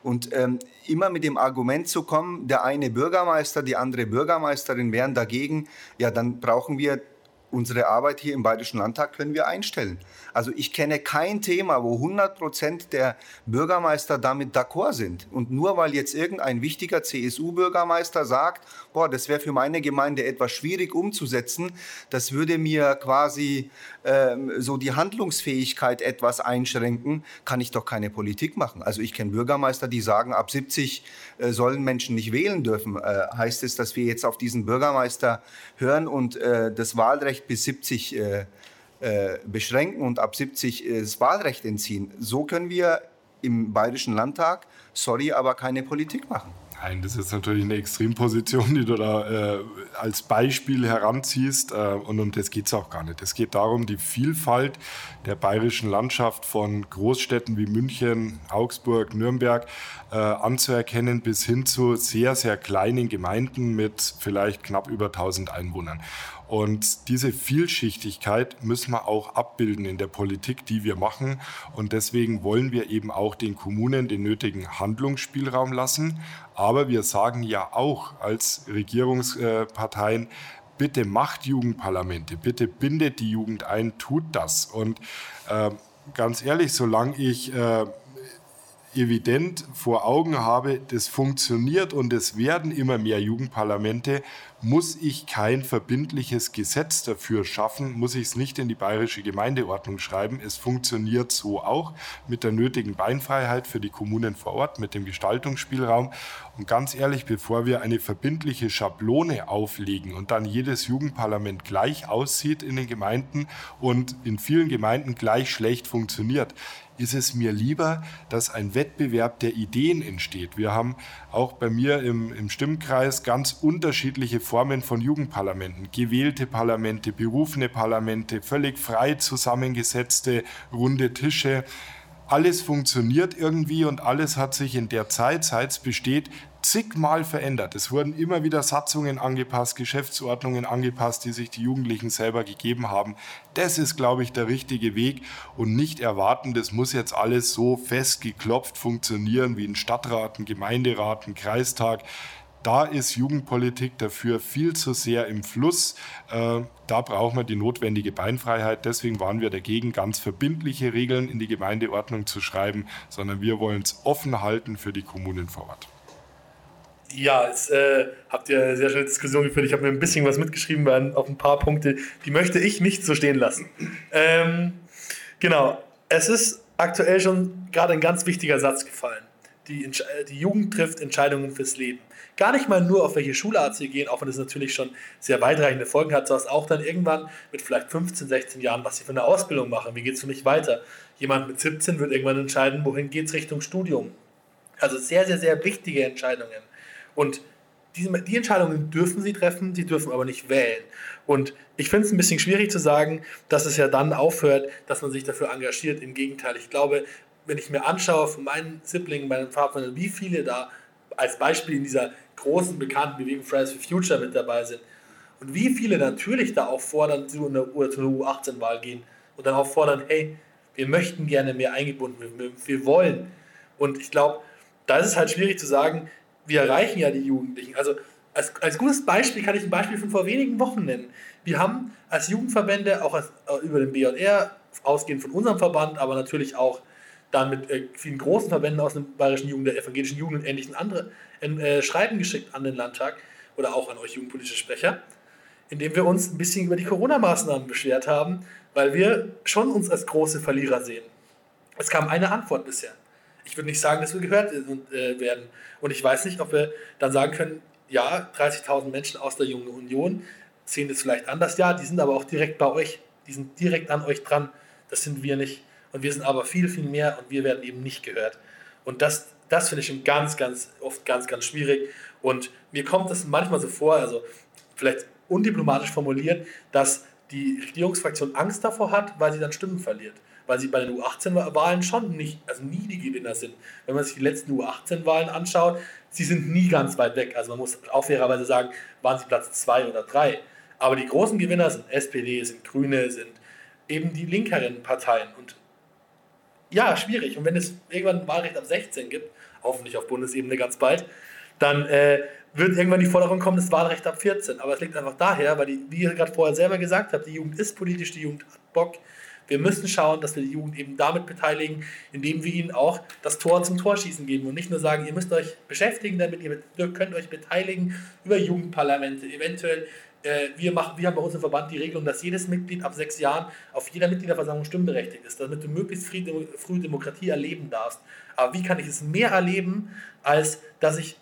Und ähm, immer mit dem Argument zu kommen, der eine Bürgermeister, die andere Bürgermeisterin wären dagegen, ja, dann brauchen wir unsere Arbeit hier im Bayerischen Landtag können wir einstellen. Also ich kenne kein Thema, wo 100 Prozent der Bürgermeister damit d'accord sind. Und nur weil jetzt irgendein wichtiger CSU-Bürgermeister sagt, boah, das wäre für meine Gemeinde etwas schwierig umzusetzen, das würde mir quasi ähm, so die Handlungsfähigkeit etwas einschränken, kann ich doch keine Politik machen. Also ich kenne Bürgermeister, die sagen, ab 70 äh, sollen Menschen nicht wählen dürfen. Äh, heißt es, dass wir jetzt auf diesen Bürgermeister hören und äh, das Wahlrecht bis 70 äh, äh, beschränken und ab 70 das Wahlrecht entziehen? So können wir im Bayerischen Landtag, sorry, aber keine Politik machen. Nein, das ist natürlich eine Extremposition, die du da äh, als Beispiel heranziehst. Äh, und um das geht es auch gar nicht. Es geht darum, die Vielfalt der bayerischen Landschaft von Großstädten wie München, Augsburg, Nürnberg äh, anzuerkennen, bis hin zu sehr, sehr kleinen Gemeinden mit vielleicht knapp über 1000 Einwohnern. Und diese Vielschichtigkeit müssen wir auch abbilden in der Politik, die wir machen. Und deswegen wollen wir eben auch den Kommunen den nötigen Handlungsspielraum lassen. Aber wir sagen ja auch als Regierungsparteien, bitte macht Jugendparlamente, bitte bindet die Jugend ein, tut das. Und äh, ganz ehrlich, solange ich äh, evident vor Augen habe, das funktioniert und es werden immer mehr Jugendparlamente, muss ich kein verbindliches Gesetz dafür schaffen, muss ich es nicht in die bayerische Gemeindeordnung schreiben. Es funktioniert so auch mit der nötigen Beinfreiheit für die Kommunen vor Ort, mit dem Gestaltungsspielraum. Und ganz ehrlich, bevor wir eine verbindliche Schablone auflegen und dann jedes Jugendparlament gleich aussieht in den Gemeinden und in vielen Gemeinden gleich schlecht funktioniert, ist es mir lieber, dass ein Wettbewerb der Ideen entsteht. Wir haben auch bei mir im, im Stimmkreis ganz unterschiedliche Formen von Jugendparlamenten. Gewählte Parlamente, berufene Parlamente, völlig frei zusammengesetzte runde Tische. Alles funktioniert irgendwie und alles hat sich in der Zeit, seit es besteht, zigmal verändert. Es wurden immer wieder Satzungen angepasst, Geschäftsordnungen angepasst, die sich die Jugendlichen selber gegeben haben. Das ist, glaube ich, der richtige Weg und nicht erwarten, das muss jetzt alles so festgeklopft funktionieren wie ein Stadtrat, ein Gemeinderat, ein Kreistag. Da ist Jugendpolitik dafür viel zu sehr im Fluss. Äh, da brauchen wir die notwendige Beinfreiheit. Deswegen waren wir dagegen, ganz verbindliche Regeln in die Gemeindeordnung zu schreiben, sondern wir wollen es offen halten für die Kommunen vor Ort. Ja, jetzt äh, habt ihr eine sehr schöne Diskussion geführt. Ich habe mir ein bisschen was mitgeschrieben auf ein paar Punkte, die möchte ich nicht so stehen lassen. Ähm, genau, es ist aktuell schon gerade ein ganz wichtiger Satz gefallen. Die, äh, die Jugend trifft Entscheidungen fürs Leben. Gar nicht mal nur, auf welche Schulart sie gehen, auch wenn es natürlich schon sehr weitreichende Folgen hat, sondern auch dann irgendwann mit vielleicht 15, 16 Jahren, was sie für eine Ausbildung machen. Wie geht es für mich weiter? Jemand mit 17 wird irgendwann entscheiden, wohin geht es Richtung Studium. Also sehr, sehr, sehr wichtige Entscheidungen. Und die, die Entscheidungen dürfen sie treffen, sie dürfen aber nicht wählen. Und ich finde es ein bisschen schwierig zu sagen, dass es ja dann aufhört, dass man sich dafür engagiert. Im Gegenteil, ich glaube, wenn ich mir anschaue von meinen Siblingen, meinen Vater, wie viele da als Beispiel in dieser großen, bekannten Bewegung Fridays for Future mit dabei sind und wie viele natürlich da auch fordern, zu einer, U18-Wahl gehen und dann auch fordern, hey, wir möchten gerne mehr eingebunden werden, wir, wollen. Und ich glaube, da ist es halt schwierig zu sagen, wir erreichen ja die Jugendlichen. Also als, als gutes Beispiel kann ich ein Beispiel von vor wenigen Wochen nennen. Wir haben als Jugendverbände, auch als, äh, über den BJR, ausgehend von unserem Verband, aber natürlich auch dann mit äh, vielen großen Verbänden aus dem Bayerischen Jugend, der evangelischen Jugend und ähnlichen andere äh, Schreiben geschickt an den Landtag oder auch an euch jugendpolitische Sprecher, indem wir uns ein bisschen über die Corona-Maßnahmen beschwert haben, weil wir schon uns als große Verlierer sehen. Es kam eine Antwort bisher. ich würde nicht sagen, dass wir gehört äh, werden. Und ich weiß nicht, ob wir dann sagen können, ja, 30.000 Menschen aus der Jungen Union sehen das vielleicht anders. Ja, die sind aber auch direkt bei euch. Die sind direkt an euch dran. Das sind wir nicht. Und wir sind aber viel, viel mehr und wir werden eben nicht gehört. Und das, das finde ich schon ganz, ganz oft ganz, ganz schwierig. Und mir kommt das manchmal so vor, also vielleicht undiplomatisch formuliert, dass die Regierungsfraktion Angst davor hat, weil sie dann Stimmen verliert. Weil sie bei den U18-Wahlen schon nicht, also nie die Gewinner sind. Wenn man sich die letzten U18-Wahlen anschaut, sie sind nie ganz weit weg. Also man muss auch fairerweise sagen, waren sie Platz zwei oder drei. Aber die großen Gewinner sind SPD, sind Grüne, sind eben die linkeren Parteien. Und ja, schwierig. Und wenn es irgendwann Wahlrecht ab 16 gibt, hoffentlich auf Bundesebene ganz bald, dann äh, wird irgendwann die Forderung kommen, das Wahlrecht ab 14. Aber es liegt einfach daher, weil, die, wie ihr gerade vorher selber gesagt habt, die Jugend ist politisch, die Jugend hat Bock. Wir müssen schauen, dass wir die Jugend eben damit beteiligen, indem wir ihnen auch das Tor zum Torschießen geben und nicht nur sagen, ihr müsst euch beschäftigen damit, ihr könnt euch beteiligen über Jugendparlamente, eventuell wir, machen, wir haben bei uns im Verband die Regelung, dass jedes Mitglied ab sechs Jahren auf jeder Mitgliederversammlung stimmberechtigt ist, damit du möglichst früh Demokratie erleben darfst. Aber wie kann ich es mehr erleben, als dass ich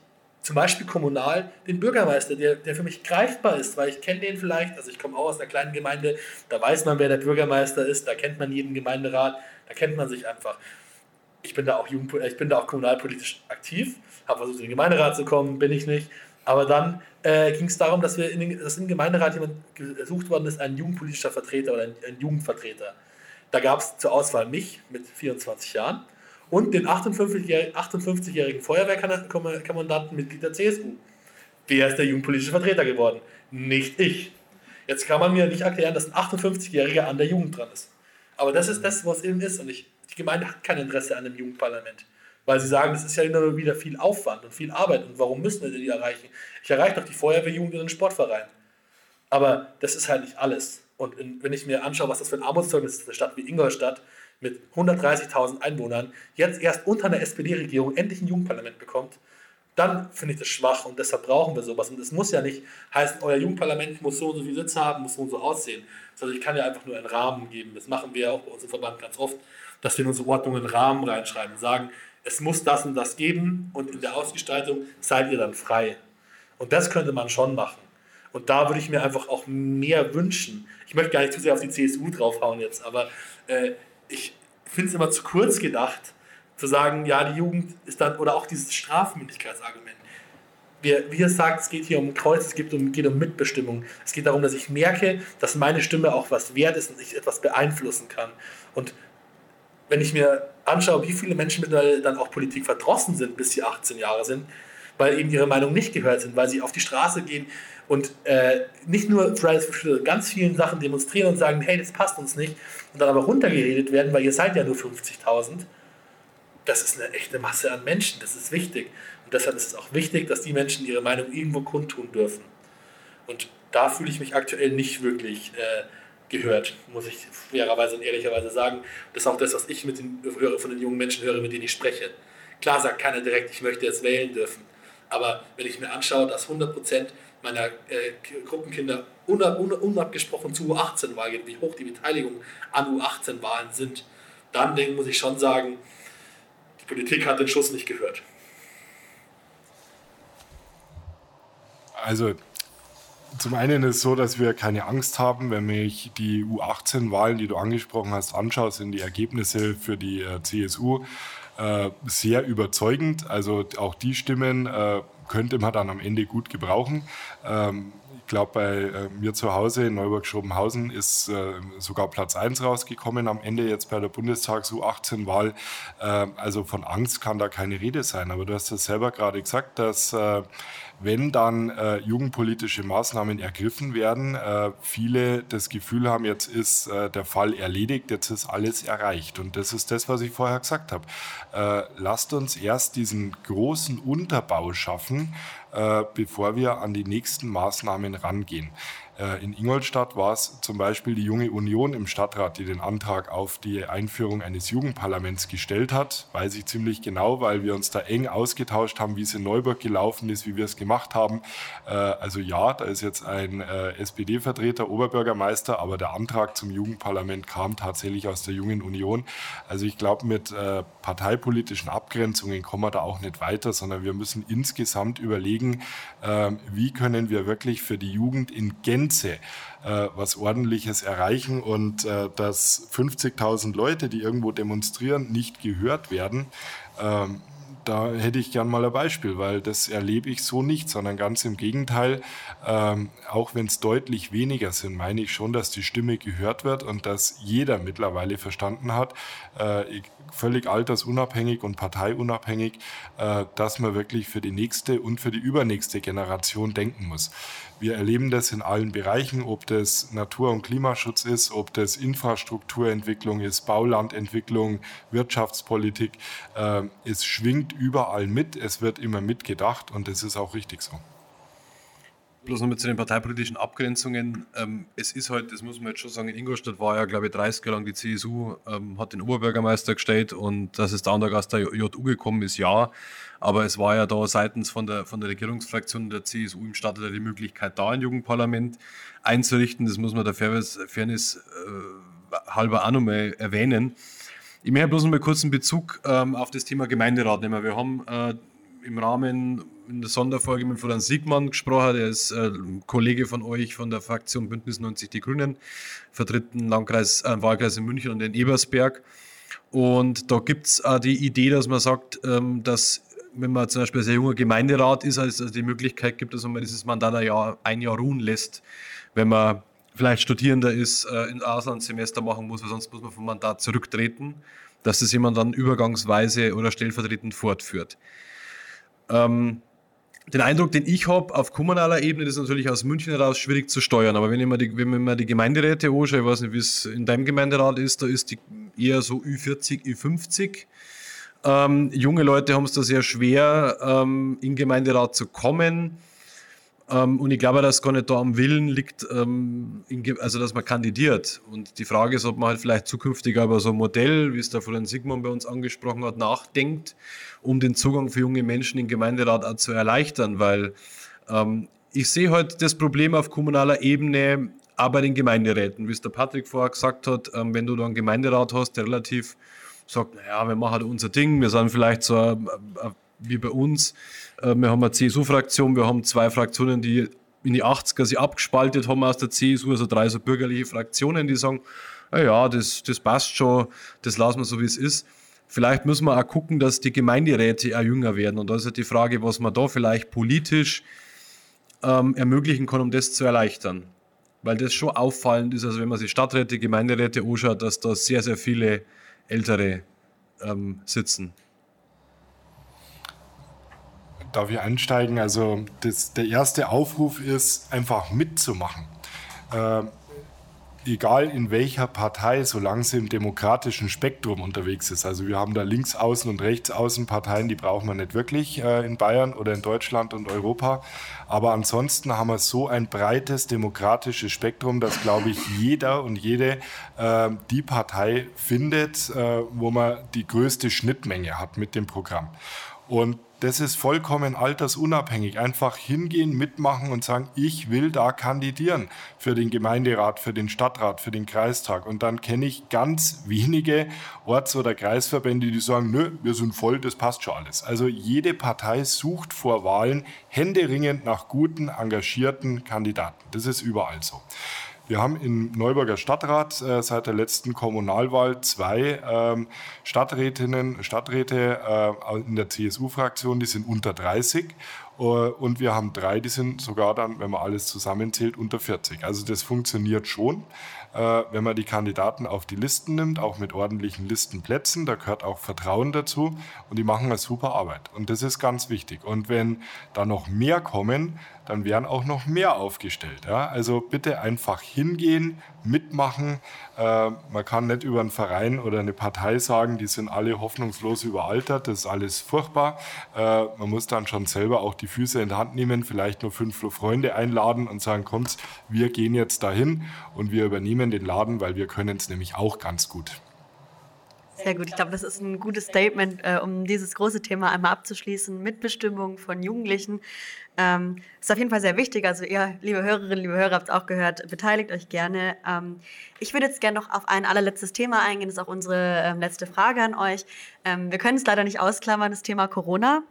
zum Beispiel kommunal den Bürgermeister, der, der für mich greifbar ist, weil ich kenne den vielleicht, also ich komme auch aus einer kleinen Gemeinde, da weiß man, wer der Bürgermeister ist, da kennt man jeden Gemeinderat, da kennt man sich einfach. Ich bin da auch, Jugend, ich bin da auch kommunalpolitisch aktiv, habe versucht, in den Gemeinderat zu kommen, bin ich nicht. Aber dann äh, ging es darum, dass, wir in den, dass im Gemeinderat jemand gesucht worden ist, ein jugendpolitischer Vertreter oder ein, ein Jugendvertreter. Da gab es zur Auswahl mich mit 24 Jahren und den 58-jährigen 58 Feuerwehrkommandanten Mitglied der CSU. Wer ist der jugendpolitische Vertreter geworden? Nicht ich. Jetzt kann man mir nicht erklären, dass ein 58-Jähriger an der Jugend dran ist. Aber das ist das, was eben ist. Und ich, die Gemeinde hat kein Interesse an einem Jugendparlament. Weil sie sagen, das ist ja immer wieder viel Aufwand und viel Arbeit. Und warum müssen wir die erreichen? Ich erreiche doch die Feuerwehrjugend und den Sportverein. Aber das ist halt nicht alles. Und in, wenn ich mir anschaue, was das für ein Armutszeugnis ist, eine Stadt wie Ingolstadt mit 130.000 Einwohnern jetzt erst unter einer SPD-Regierung endlich ein Jugendparlament bekommt, dann finde ich das schwach und deshalb brauchen wir sowas. Und es muss ja nicht heißen, euer Jugendparlament muss so und so viele Sitze haben, muss so und so aussehen, sondern ich kann ja einfach nur einen Rahmen geben. Das machen wir ja auch bei uns im Verband ganz oft, dass wir in unsere Ordnung einen Rahmen reinschreiben und sagen, es muss das und das geben und in der Ausgestaltung seid ihr dann frei. Und das könnte man schon machen. Und da würde ich mir einfach auch mehr wünschen. Ich möchte gar nicht zu sehr auf die CSU draufhauen jetzt, aber äh, ich finde es immer zu kurz gedacht, zu sagen, ja, die Jugend ist dann, oder auch dieses Strafmündigkeitsargument. Wie, ihr sagt, es geht hier um Kreuz, es geht um, geht um Mitbestimmung. Es geht darum, dass ich merke, dass meine Stimme auch was wert ist und ich etwas beeinflussen kann. Und wenn ich mir anschaue, wie viele Menschen mittlerweile dann auch Politik verdrossen sind, bis sie 18 Jahre sind, weil eben ihre Meinung nicht gehört sind, weil sie auf die Straße gehen und äh, nicht nur Fridays for Future, ganz vielen Sachen demonstrieren und sagen, hey, das passt uns nicht, und dann aber runtergeredet werden, weil ihr seid ja nur 50.000. Das ist eine echte Masse an Menschen, das ist wichtig. Und deshalb ist es auch wichtig, dass die Menschen ihre Meinung irgendwo kundtun dürfen. Und da fühle ich mich aktuell nicht wirklich äh, gehört, muss ich fairerweise und ehrlicherweise sagen. Das ist auch das, was ich mit den, von den jungen Menschen höre, mit denen ich spreche. Klar sagt keiner direkt, ich möchte jetzt wählen dürfen. Aber wenn ich mir anschaue, dass 100% meiner äh, Gruppenkinder unab, unabgesprochen zu U18-Wahlen gehen, wie hoch die Beteiligung an U18-Wahlen sind, dann denke, muss ich schon sagen, die Politik hat den Schuss nicht gehört. Also zum einen ist es so, dass wir keine Angst haben, wenn ich die U18-Wahlen, die du angesprochen hast, anschaue, sind die Ergebnisse für die äh, CSU äh, sehr überzeugend. Also auch die Stimmen äh, könnte man dann am Ende gut gebrauchen. Ähm, glaube, bei äh, mir zu Hause in Neuburg-Schrobenhausen ist äh, sogar Platz 1 rausgekommen am Ende jetzt bei der Bundestags U18-Wahl. Äh, also von Angst kann da keine Rede sein. Aber du hast es selber gerade gesagt, dass äh, wenn dann äh, jugendpolitische Maßnahmen ergriffen werden, äh, viele das Gefühl haben, jetzt ist äh, der Fall erledigt, jetzt ist alles erreicht. Und das ist das, was ich vorher gesagt habe. Lasst uns erst diesen großen Unterbau schaffen, bevor wir an die nächsten Maßnahmen rangehen. Äh, in Ingolstadt war es zum Beispiel die Junge Union im Stadtrat, die den Antrag auf die Einführung eines Jugendparlaments gestellt hat. Weiß ich ziemlich genau, weil wir uns da eng ausgetauscht haben, wie es in Neuburg gelaufen ist, wie wir es gemacht haben. Äh, also ja, da ist jetzt ein äh, SPD-Vertreter, Oberbürgermeister, aber der Antrag zum Jugendparlament kam tatsächlich aus der Jungen Union. Also ich glaube, mit parteipolitischen Abgrenzungen kommen wir da auch nicht weiter, sondern wir müssen insgesamt überlegen, wie können wir wirklich für die Jugend in Gänze äh, was Ordentliches erreichen und äh, dass 50.000 Leute, die irgendwo demonstrieren, nicht gehört werden. Ähm, da hätte ich gern mal ein Beispiel, weil das erlebe ich so nicht, sondern ganz im Gegenteil. Ähm, auch wenn es deutlich weniger sind, meine ich schon, dass die Stimme gehört wird und dass jeder mittlerweile verstanden hat, äh, völlig altersunabhängig und parteiunabhängig, äh, dass man wirklich für die nächste und für die übernächste Generation denken muss. Wir erleben das in allen Bereichen, ob das Natur- und Klimaschutz ist, ob das Infrastrukturentwicklung ist, Baulandentwicklung, Wirtschaftspolitik. Äh, es schwingt überall mit, es wird immer mitgedacht und das ist auch richtig so. Bloß noch mit zu den parteipolitischen Abgrenzungen. Ähm, es ist halt, das muss man jetzt schon sagen, in Ingolstadt war ja, glaube ich, 30 Jahre lang die CSU, ähm, hat den Oberbürgermeister gestellt und dass es da an der Gast der JU gekommen ist, ja. Aber es war ja da seitens von der, von der Regierungsfraktion der CSU im Stadtrat die Möglichkeit, da ein Jugendparlament einzurichten. Das muss man der Fairness, Fairness äh, halber auch nochmal erwähnen. Ich möchte bloß noch mal kurz einen Bezug ähm, auf das Thema Gemeinderat nehmen. Wir haben äh, im Rahmen in der Sonderfolge mit Florian Siegmann gesprochen, der ist äh, Kollege von euch von der Fraktion Bündnis 90 Die Grünen, vertritt einen Landkreis, äh, Wahlkreis in München und den Ebersberg. Und da gibt es auch die Idee, dass man sagt, ähm, dass wenn man zum Beispiel sehr junger Gemeinderat ist, also die Möglichkeit gibt, dass man dieses Mandat ein Jahr, ein Jahr ruhen lässt, wenn man vielleicht Studierender ist, äh, ein Auslandssemester machen muss, weil sonst muss man vom Mandat zurücktreten, dass das jemand dann übergangsweise oder stellvertretend fortführt. Ähm, den Eindruck, den ich habe auf kommunaler Ebene, das ist natürlich aus München heraus schwierig zu steuern. Aber wenn ich mir die, wenn ich mir die Gemeinderäte anschaue, ich weiß nicht, wie es in deinem Gemeinderat ist, da ist die eher so Ü40, Ü50. Ähm, junge Leute haben es da sehr schwer, ähm, in Gemeinderat zu kommen. Ähm, und ich glaube, dass gar nicht da am Willen liegt, ähm, in, also dass man kandidiert. Und die Frage ist, ob man halt vielleicht zukünftig über so ein Modell, wie es der Florian Sigmund bei uns angesprochen hat, nachdenkt um den Zugang für junge Menschen in Gemeinderat auch zu erleichtern, weil ähm, ich sehe heute das Problem auf kommunaler Ebene, auch bei den Gemeinderäten, wie es der Patrick vorher gesagt hat, ähm, wenn du da einen Gemeinderat hast, der relativ sagt, naja, wir machen halt unser Ding, wir sind vielleicht so äh, äh, wie bei uns, äh, wir haben eine CSU-Fraktion, wir haben zwei Fraktionen, die in die 80er sich abgespaltet haben aus der CSU, also drei so bürgerliche Fraktionen, die sagen, naja, das, das passt schon, das lassen wir so, wie es ist. Vielleicht müssen wir auch gucken, dass die Gemeinderäte auch jünger werden. Und da ist halt die Frage, was man da vielleicht politisch ähm, ermöglichen kann, um das zu erleichtern. Weil das schon auffallend ist, also wenn man sich Stadträte, Gemeinderäte anschaut, dass da sehr, sehr viele Ältere ähm, sitzen. Darf ich einsteigen? Also das, der erste Aufruf ist, einfach mitzumachen. Äh, egal in welcher Partei, solange sie im demokratischen Spektrum unterwegs ist. Also wir haben da Linksaußen- und Rechtsaußenparteien, die brauchen wir nicht wirklich äh, in Bayern oder in Deutschland und Europa. Aber ansonsten haben wir so ein breites demokratisches Spektrum, dass, glaube ich, jeder und jede äh, die Partei findet, äh, wo man die größte Schnittmenge hat mit dem Programm. Und das ist vollkommen altersunabhängig. Einfach hingehen, mitmachen und sagen, ich will da kandidieren für den Gemeinderat, für den Stadtrat, für den Kreistag. Und dann kenne ich ganz wenige Orts- oder Kreisverbände, die sagen, nö, wir sind voll, das passt schon alles. Also jede Partei sucht vor Wahlen händeringend nach guten, engagierten Kandidaten. Das ist überall so. Wir haben im Neuburger Stadtrat äh, seit der letzten Kommunalwahl zwei ähm, Stadträtinnen, Stadträte äh, in der CSU-Fraktion, die sind unter 30 äh, und wir haben drei, die sind sogar dann, wenn man alles zusammenzählt, unter 40. Also das funktioniert schon. äh, wenn man die Kandidaten auf die Listen nimmt, auch mit ordentlichen Listenplätzen. Da gehört auch Vertrauen dazu und die machen eine super Arbeit. Und das ist ganz wichtig. Und wenn da noch mehr kommen, dann werden auch noch mehr aufgestellt. Ja? Also bitte einfach hingehen, mitmachen. Äh, man kann nicht über einen Verein oder eine Partei sagen, die sind alle hoffnungslos überaltert, das ist alles furchtbar. Äh, man muss dann schon selber auch die Füße in die Hand nehmen, vielleicht nur fünf Freunde einladen und sagen, kommt, wir gehen jetzt dahin und wir übernehmen den Laden, weil wir können es nämlich auch ganz gut. Sehr gut. Ich glaube, das ist ein gutes Statement, äh, um dieses große Thema einmal abzuschließen. Mitbestimmung von Jugendlichen ähm, ist auf jeden Fall sehr wichtig. Also ihr, liebe Hörerinnen, liebe Hörer, habt es auch gehört, beteiligt euch gerne. Ähm, ich würde jetzt gerne noch auf ein allerletztes Thema eingehen. Das ist auch unsere ähm, letzte Frage an euch. Ähm, wir können es leider nicht ausklammern, das Thema Corona.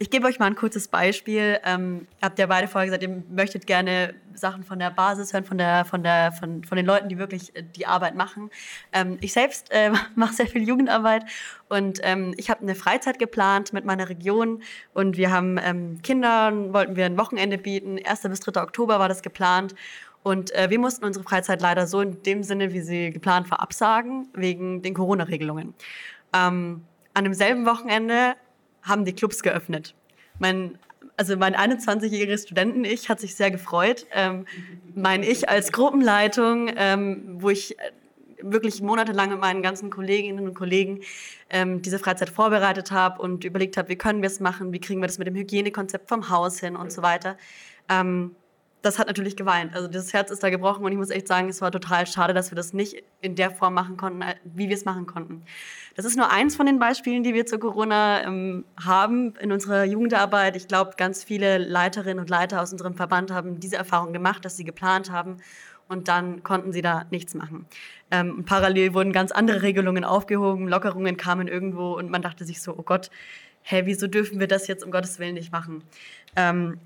Ich gebe euch mal ein kurzes Beispiel. Ähm, habt ja beide vorher gesagt, ihr möchtet gerne Sachen von der Basis hören, von, der, von, der, von, von den Leuten, die wirklich äh, die Arbeit machen. Ähm, ich selbst äh, mache sehr viel Jugendarbeit und ähm, ich habe eine Freizeit geplant mit meiner Region und wir haben ähm, Kindern, wollten wir ein Wochenende bieten. 1. bis 3. Oktober war das geplant. Und äh, wir mussten unsere Freizeit leider so in dem Sinne, wie sie geplant war, absagen, wegen den Corona-Regelungen. Ähm, an demselben Wochenende haben die Clubs geöffnet. Mein, also mein 21-jähriges Studenten-Ich hat sich sehr gefreut. Ähm, mein Ich als Gruppenleitung, ähm, wo ich äh, wirklich monatelang mit meinen ganzen Kolleginnen und Kollegen ähm, diese Freizeit vorbereitet habe und überlegt habe, wie können wir es machen, wie kriegen wir das mit dem Hygienekonzept vom Haus hin und so weiter. Ähm, das hat natürlich geweint. Also das Herz ist da gebrochen und ich muss echt sagen, es war total schade, dass wir das nicht in der Form machen konnten, äh, wie wir es machen konnten. Das ist nur eins von den Beispielen, die wir zu Corona ähm, haben in unserer Jugendarbeit. Ich glaube, ganz viele Leiterinnen und Leiter aus unserem Verband haben diese Erfahrung gemacht, dass sie geplant haben und dann konnten sie da nichts machen. Ähm, parallel wurden ganz andere Regelungen aufgehoben, Lockerungen kamen irgendwo und man dachte sich so, oh Gott, hä, wieso dürfen wir das jetzt um Gottes Willen nicht machen? Ähm,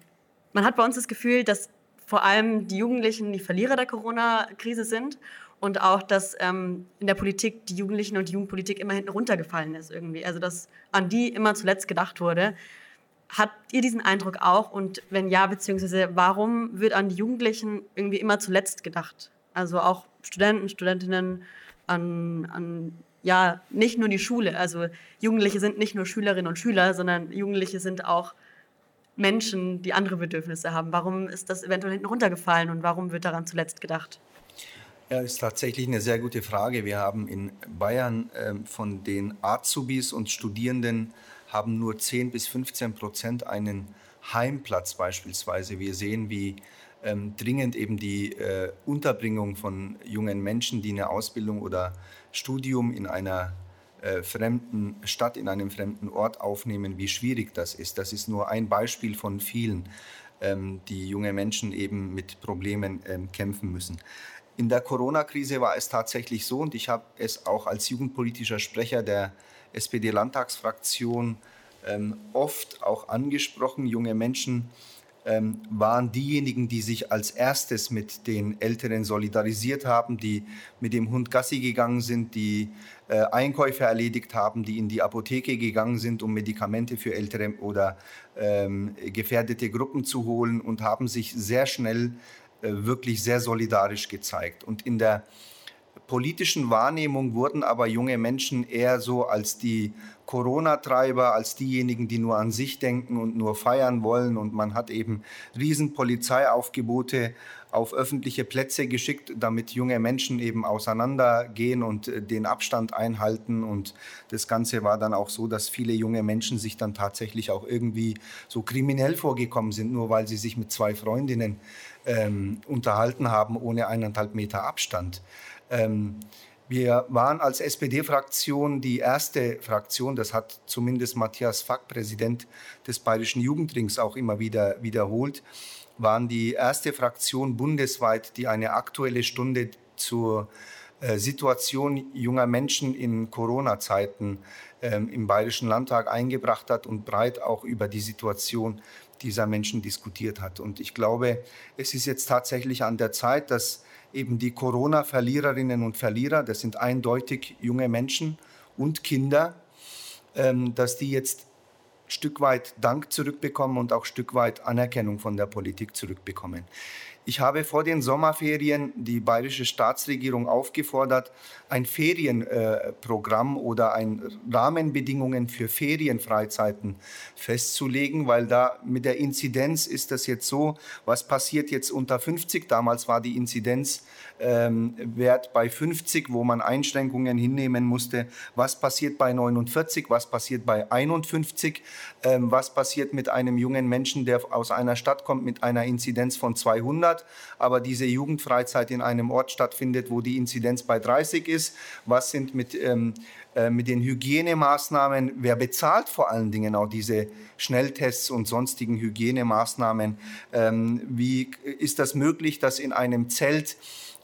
man hat bei uns das Gefühl, dass vor allem die Jugendlichen die Verlierer der Corona-Krise sind und auch, dass ähm, in der Politik die Jugendlichen und die Jugendpolitik immer hinten runtergefallen ist irgendwie. Also dass an die immer zuletzt gedacht wurde. Habt ihr diesen Eindruck auch? Und wenn ja, beziehungsweise warum wird an die Jugendlichen irgendwie immer zuletzt gedacht? Also auch Studenten, Studentinnen, an, an ja, nicht nur die Schule. Also Jugendliche sind nicht nur Schülerinnen und Schüler, sondern Jugendliche sind auch Menschen, die andere Bedürfnisse haben? Warum ist das eventuell hinten runtergefallen und warum wird daran zuletzt gedacht? Ja, ist tatsächlich eine sehr gute Frage. Wir haben in Bayern äh, von den Azubis und Studierenden haben nur 10 bis 15 Prozent einen Heimplatz beispielsweise. Wir sehen, wie ähm, dringend eben die äh, Unterbringung von jungen Menschen, die eine Ausbildung oder Studium in einer äh, fremden Stadt, in einem fremden Ort aufnehmen, wie schwierig das ist. Das ist nur ein Beispiel von vielen, ähm, die junge Menschen eben mit Problemen ähm, kämpfen müssen. In der Corona-Krise war es tatsächlich so, und ich habe es auch als jugendpolitischer Sprecher der SPD-Landtagsfraktion ähm, oft auch angesprochen, junge Menschen ähm, waren diejenigen, die sich als erstes mit den Älteren solidarisiert haben, die mit dem Hund Gassi gegangen sind, die äh, Einkäufe erledigt haben, die in die Apotheke gegangen sind, um Medikamente für ältere oder ähm, gefährdete Gruppen zu holen und haben sich sehr schnell äh, wirklich sehr solidarisch gezeigt. Und in der politischen Wahrnehmung wurden aber junge Menschen eher so als die Corona-Treiber, als diejenigen, die nur an sich denken und nur feiern wollen. Und man hat eben riesen Polizeiaufgebote auf öffentliche Plätze geschickt, damit junge Menschen eben auseinandergehen und äh, den Abstand einhalten. Und das Ganze war dann auch so, dass viele junge Menschen sich dann tatsächlich auch irgendwie so kriminell vorgekommen sind, nur weil sie sich mit zwei Freundinnen ähm, unterhalten haben, ohne eineinhalb Meter Abstand. Ähm, wir waren als SPD-Fraktion die erste Fraktion, das hat zumindest Matthias Fack, Präsident des Bayerischen Jugendrings, auch immer wieder wiederholt, waren die erste Fraktion bundesweit, die eine aktuelle Stunde zur äh, Situation junger Menschen in Corona-Zeiten ähm, im Bayerischen Landtag eingebracht hat und breit auch über die Situation dieser Menschen diskutiert hat. Und ich glaube, es ist jetzt tatsächlich an der Zeit, dass eben die Corona-Verliererinnen und Verlierer, das sind eindeutig junge Menschen und Kinder, ähm, dass die jetzt Stück weit Dank zurückbekommen und auch Stück weit Anerkennung von der Politik zurückbekommen. Ich habe vor den Sommerferien die bayerische Staatsregierung aufgefordert, ein Ferienprogramm äh, oder ein Rahmenbedingungen für Ferienfreizeiten festzulegen, weil da mit der Inzidenz ist das jetzt so, was passiert jetzt unter 50? Damals war die Inzidenzwert ähm, bei 50, wo man Einschränkungen hinnehmen musste. Was passiert bei 49? Was passiert bei 51? Ähm, was passiert mit einem jungen Menschen, der aus einer Stadt kommt mit einer Inzidenz von 200? 100, aber diese Jugendfreizeit in einem Ort stattfindet, wo die Inzidenz bei 30 ist. Was sind mit, ähm, äh, mit den Hygienemaßnahmen? Wer bezahlt vor allen Dingen auch diese Schnelltests und sonstigen Hygienemaßnahmen? Ähm, wie ist das möglich, dass in einem Zelt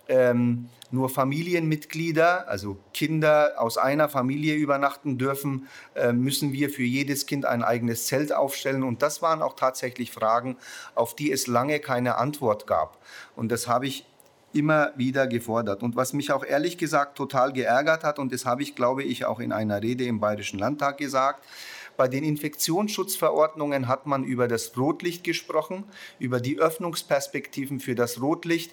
ähm, nur Familienmitglieder, also Kinder aus einer Familie übernachten dürfen, äh, müssen wir für jedes Kind ein eigenes Zelt aufstellen. Und das waren auch tatsächlich Fragen, auf die es lange keine Antwort gab. Und das habe ich immer wieder gefordert. Und was mich auch ehrlich gesagt total geärgert hat, und das habe ich, glaube ich, auch in einer Rede im Bayerischen Landtag gesagt, bei den Infektionsschutzverordnungen hat man über das Rotlicht gesprochen, über die Öffnungsperspektiven für das Rotlicht.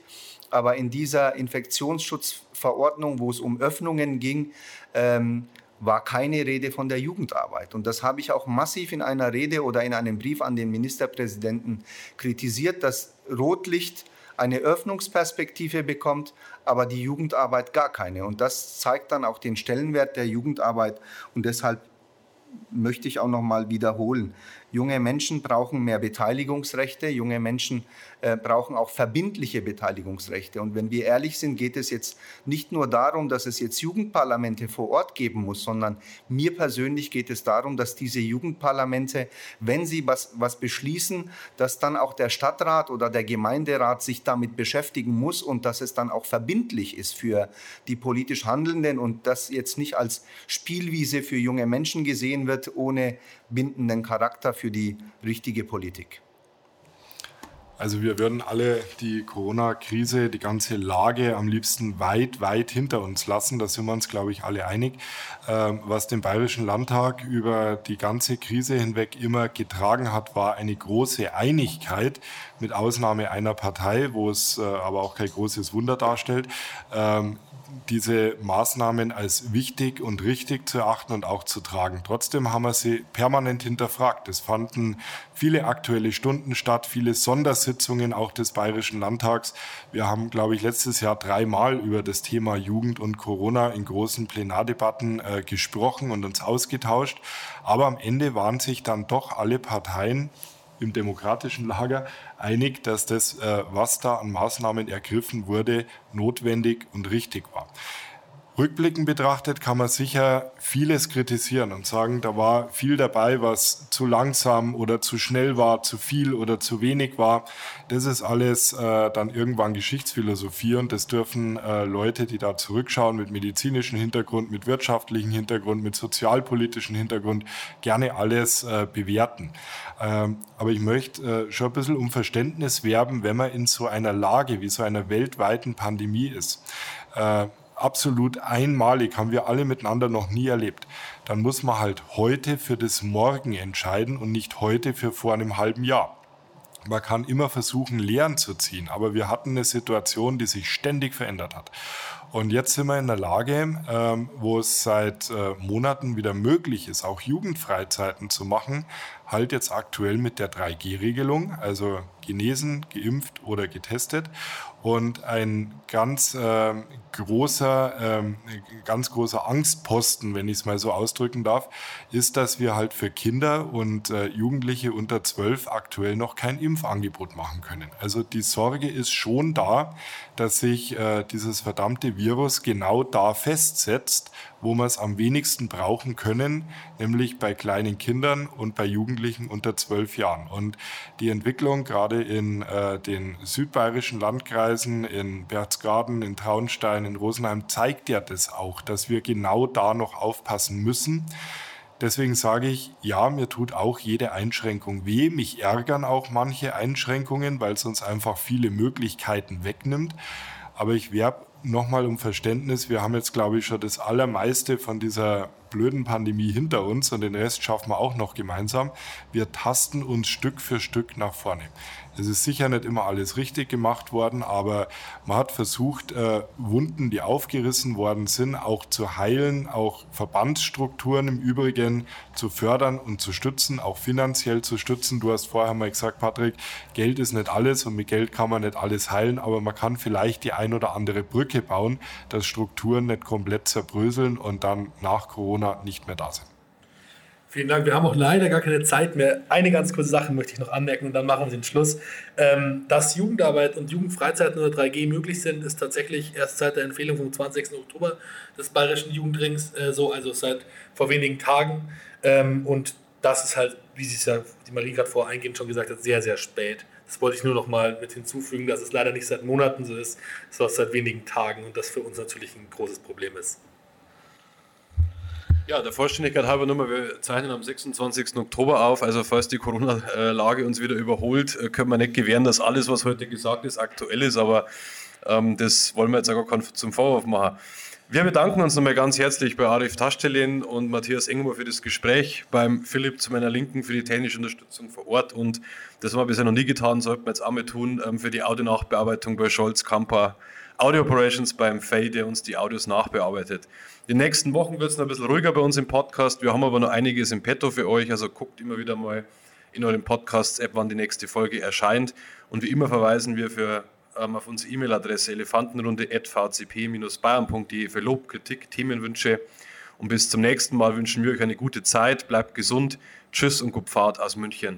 Aber in dieser Infektionsschutzverordnung, wo es um Öffnungen ging, ähm, war keine Rede von der Jugendarbeit. Und das habe ich auch massiv in einer Rede oder in einem Brief an den Ministerpräsidenten kritisiert, dass Rotlicht eine Öffnungsperspektive bekommt, aber die Jugendarbeit gar keine. Und das zeigt dann auch den Stellenwert der Jugendarbeit. Und deshalb möchte ich auch noch mal wiederholen. Junge Menschen brauchen mehr Beteiligungsrechte. Junge Menschen äh, brauchen auch verbindliche Beteiligungsrechte. Und wenn wir ehrlich sind, geht es jetzt nicht nur darum, dass es jetzt Jugendparlamente vor Ort geben muss, sondern mir persönlich geht es darum, dass diese Jugendparlamente, wenn sie was, was beschließen, dass dann auch der Stadtrat oder der Gemeinderat sich damit beschäftigen muss und dass es dann auch verbindlich ist für die politisch Handelnden und das jetzt nicht als Spielwiese für junge Menschen gesehen wird, ohne bindenden Charakter für die richtige Politik? Also wir würden alle die Corona-Krise, die ganze Lage am liebsten weit, weit hinter uns lassen. Da sind wir uns, glaube ich, alle einig. Ähm, was den Bayerischen Landtag über die ganze Krise hinweg immer getragen hat, war eine große Einigkeit, mit Ausnahme einer Partei, wo es äh, aber auch kein großes Wunder darstellt. Diese Maßnahmen als wichtig und richtig zu erachten und auch zu tragen. Trotzdem haben wir sie permanent hinterfragt. Es fanden viele aktuelle Stunden statt, viele Sondersitzungen auch des Bayerischen Landtags. Wir haben, glaube ich, letztes Jahr dreimal über das Thema Jugend und Corona in großen Plenardebatten äh, gesprochen und uns ausgetauscht. Aber am Ende waren sich dann doch alle Parteien im demokratischen Lager einig, dass das, äh, was da an Maßnahmen ergriffen wurde, notwendig und richtig war. Rückblickend betrachtet kann man sicher vieles kritisieren und sagen, da war viel dabei, was zu langsam oder zu schnell war, zu viel oder zu wenig war. Das ist alles äh, dann irgendwann Geschichtsphilosophie und das dürfen äh, Leute, die da zurückschauen mit medizinischem Hintergrund, mit wirtschaftlichem Hintergrund, mit sozialpolitischem Hintergrund, gerne alles äh, bewerten. Ähm, aber ich möchte äh, schon ein bisschen um Verständnis werben, wenn man in so einer Lage wie so einer weltweiten Pandemie ist äh, absolut einmalig, haben wir alle miteinander noch nie erlebt. Dann muss man halt heute für das Morgen entscheiden und nicht heute für vor einem halben Jahr. Man kann immer versuchen, Lehren zu ziehen, aber wir hatten eine Situation, die sich ständig verändert hat. Und jetzt sind wir in der Lage, ähm, wo es seit äh, Monaten wieder möglich ist, auch Jugendfreizeiten zu machen, halt jetzt aktuell mit der 3G-Regelung, also genesen, geimpft oder getestet. Und ein ganz äh, großer, äh, ganz großer Angstposten, wenn ich es mal so ausdrücken darf, ist, dass wir halt für Kinder und äh, Jugendliche unter 12 aktuell noch kein Impfangebot machen können. Also die Sorge ist schon da, dass sich äh, dieses verdammte Virus genau da festsetzt, wo wir es am wenigsten brauchen können, nämlich bei kleinen Kindern und bei Jugendlichen unter zwölf Jahren. Und die Entwicklung gerade in äh, den südbayerischen Landkreisen, in Berchtesgaden, in Traunstein, in Rosenheim, zeigt ja das auch, dass wir genau da noch aufpassen müssen. Deswegen sage ich, ja, mir tut auch jede Einschränkung weh. Mich ärgern auch manche Einschränkungen, weil es uns einfach viele Möglichkeiten wegnimmt. Aber ich werbe nochmal um Verständnis. Wir haben jetzt, glaube ich, schon das Allermeiste von dieser blöden Pandemie hinter uns und den Rest schaffen wir auch noch gemeinsam. Wir tasten uns Stück für Stück nach vorne. Es ist sicher nicht immer alles richtig gemacht worden, aber man hat versucht, äh, Wunden, die aufgerissen worden sind, auch zu heilen, auch Verbandsstrukturen im Übrigen zu fördern und zu stützen, auch finanziell zu stützen. Du hast vorher mal gesagt, Patrick, Geld ist nicht alles und mit Geld kann man nicht alles heilen, aber man kann vielleicht die ein oder andere Brücke bauen, dass Strukturen nicht komplett zerbröseln und dann nach Corona nicht mehr da sind. Vielen Dank. Wir haben auch leider gar keine Zeit mehr. Eine ganz kurze Sache möchte ich noch anmerken und dann machen wir den Schluss. Ähm, dass Jugendarbeit und Jugendfreizeiten unter 3G möglich sind, ist tatsächlich erst seit der Empfehlung vom 20. Oktober des Bayerischen Jugendrings äh, so, also seit vor wenigen Tagen. Ähm, und das ist halt, wie es ja die Marie gerade vor eingehend schon gesagt hat, sehr, sehr spät. Das wollte ich nur noch mal mit hinzufügen, dass es leider nicht seit Monaten so ist, sondern seit wenigen Tagen und das für uns natürlich ein großes Problem ist. Ja, der Vollständigkeit halber nochmal, wir zeichnen am 26. Oktober auf, also falls die Corona-Lage uns wieder überholt, äh, können wir nicht gewähren, dass alles, was heute gesagt ist, aktuell ist, aber ähm, das wollen wir jetzt auch gar zum Vorwurf machen. Wir bedanken uns nochmal ganz herzlich bei Arif Taschtelin und Matthias Engmer für das Gespräch, beim Philipp zu meiner Linken für die technische Unterstützung vor Ort und das haben wir bisher noch nie getan, sollten wir jetzt auch mal tun, ähm, für die Audionachbearbeitung bei Scholz Kamper Audio Operations beim Fay, der uns die Audios nachbearbeitet. Die nächsten Wochen wird es noch ein bisschen ruhiger bei uns im Podcast. Wir haben aber noch einiges im Petto für euch. Also guckt immer wieder mal in euren Podcasts-App, wann die nächste Folge erscheint. Und wie immer verweisen wir für, ähm, auf unsere E-Mail-Adresse elefantenrunde.vcp-bayern.de für Lob, Kritik, Themenwünsche. Und bis zum nächsten Mal wünschen wir euch eine gute Zeit. Bleibt gesund. Tschüss und gut Fahrt aus München.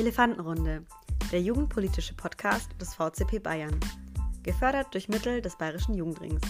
Elefantenrunde der jugendpolitische Podcast des VCP Bayern. Gefördert durch Mittel des Bayerischen Jugendrings.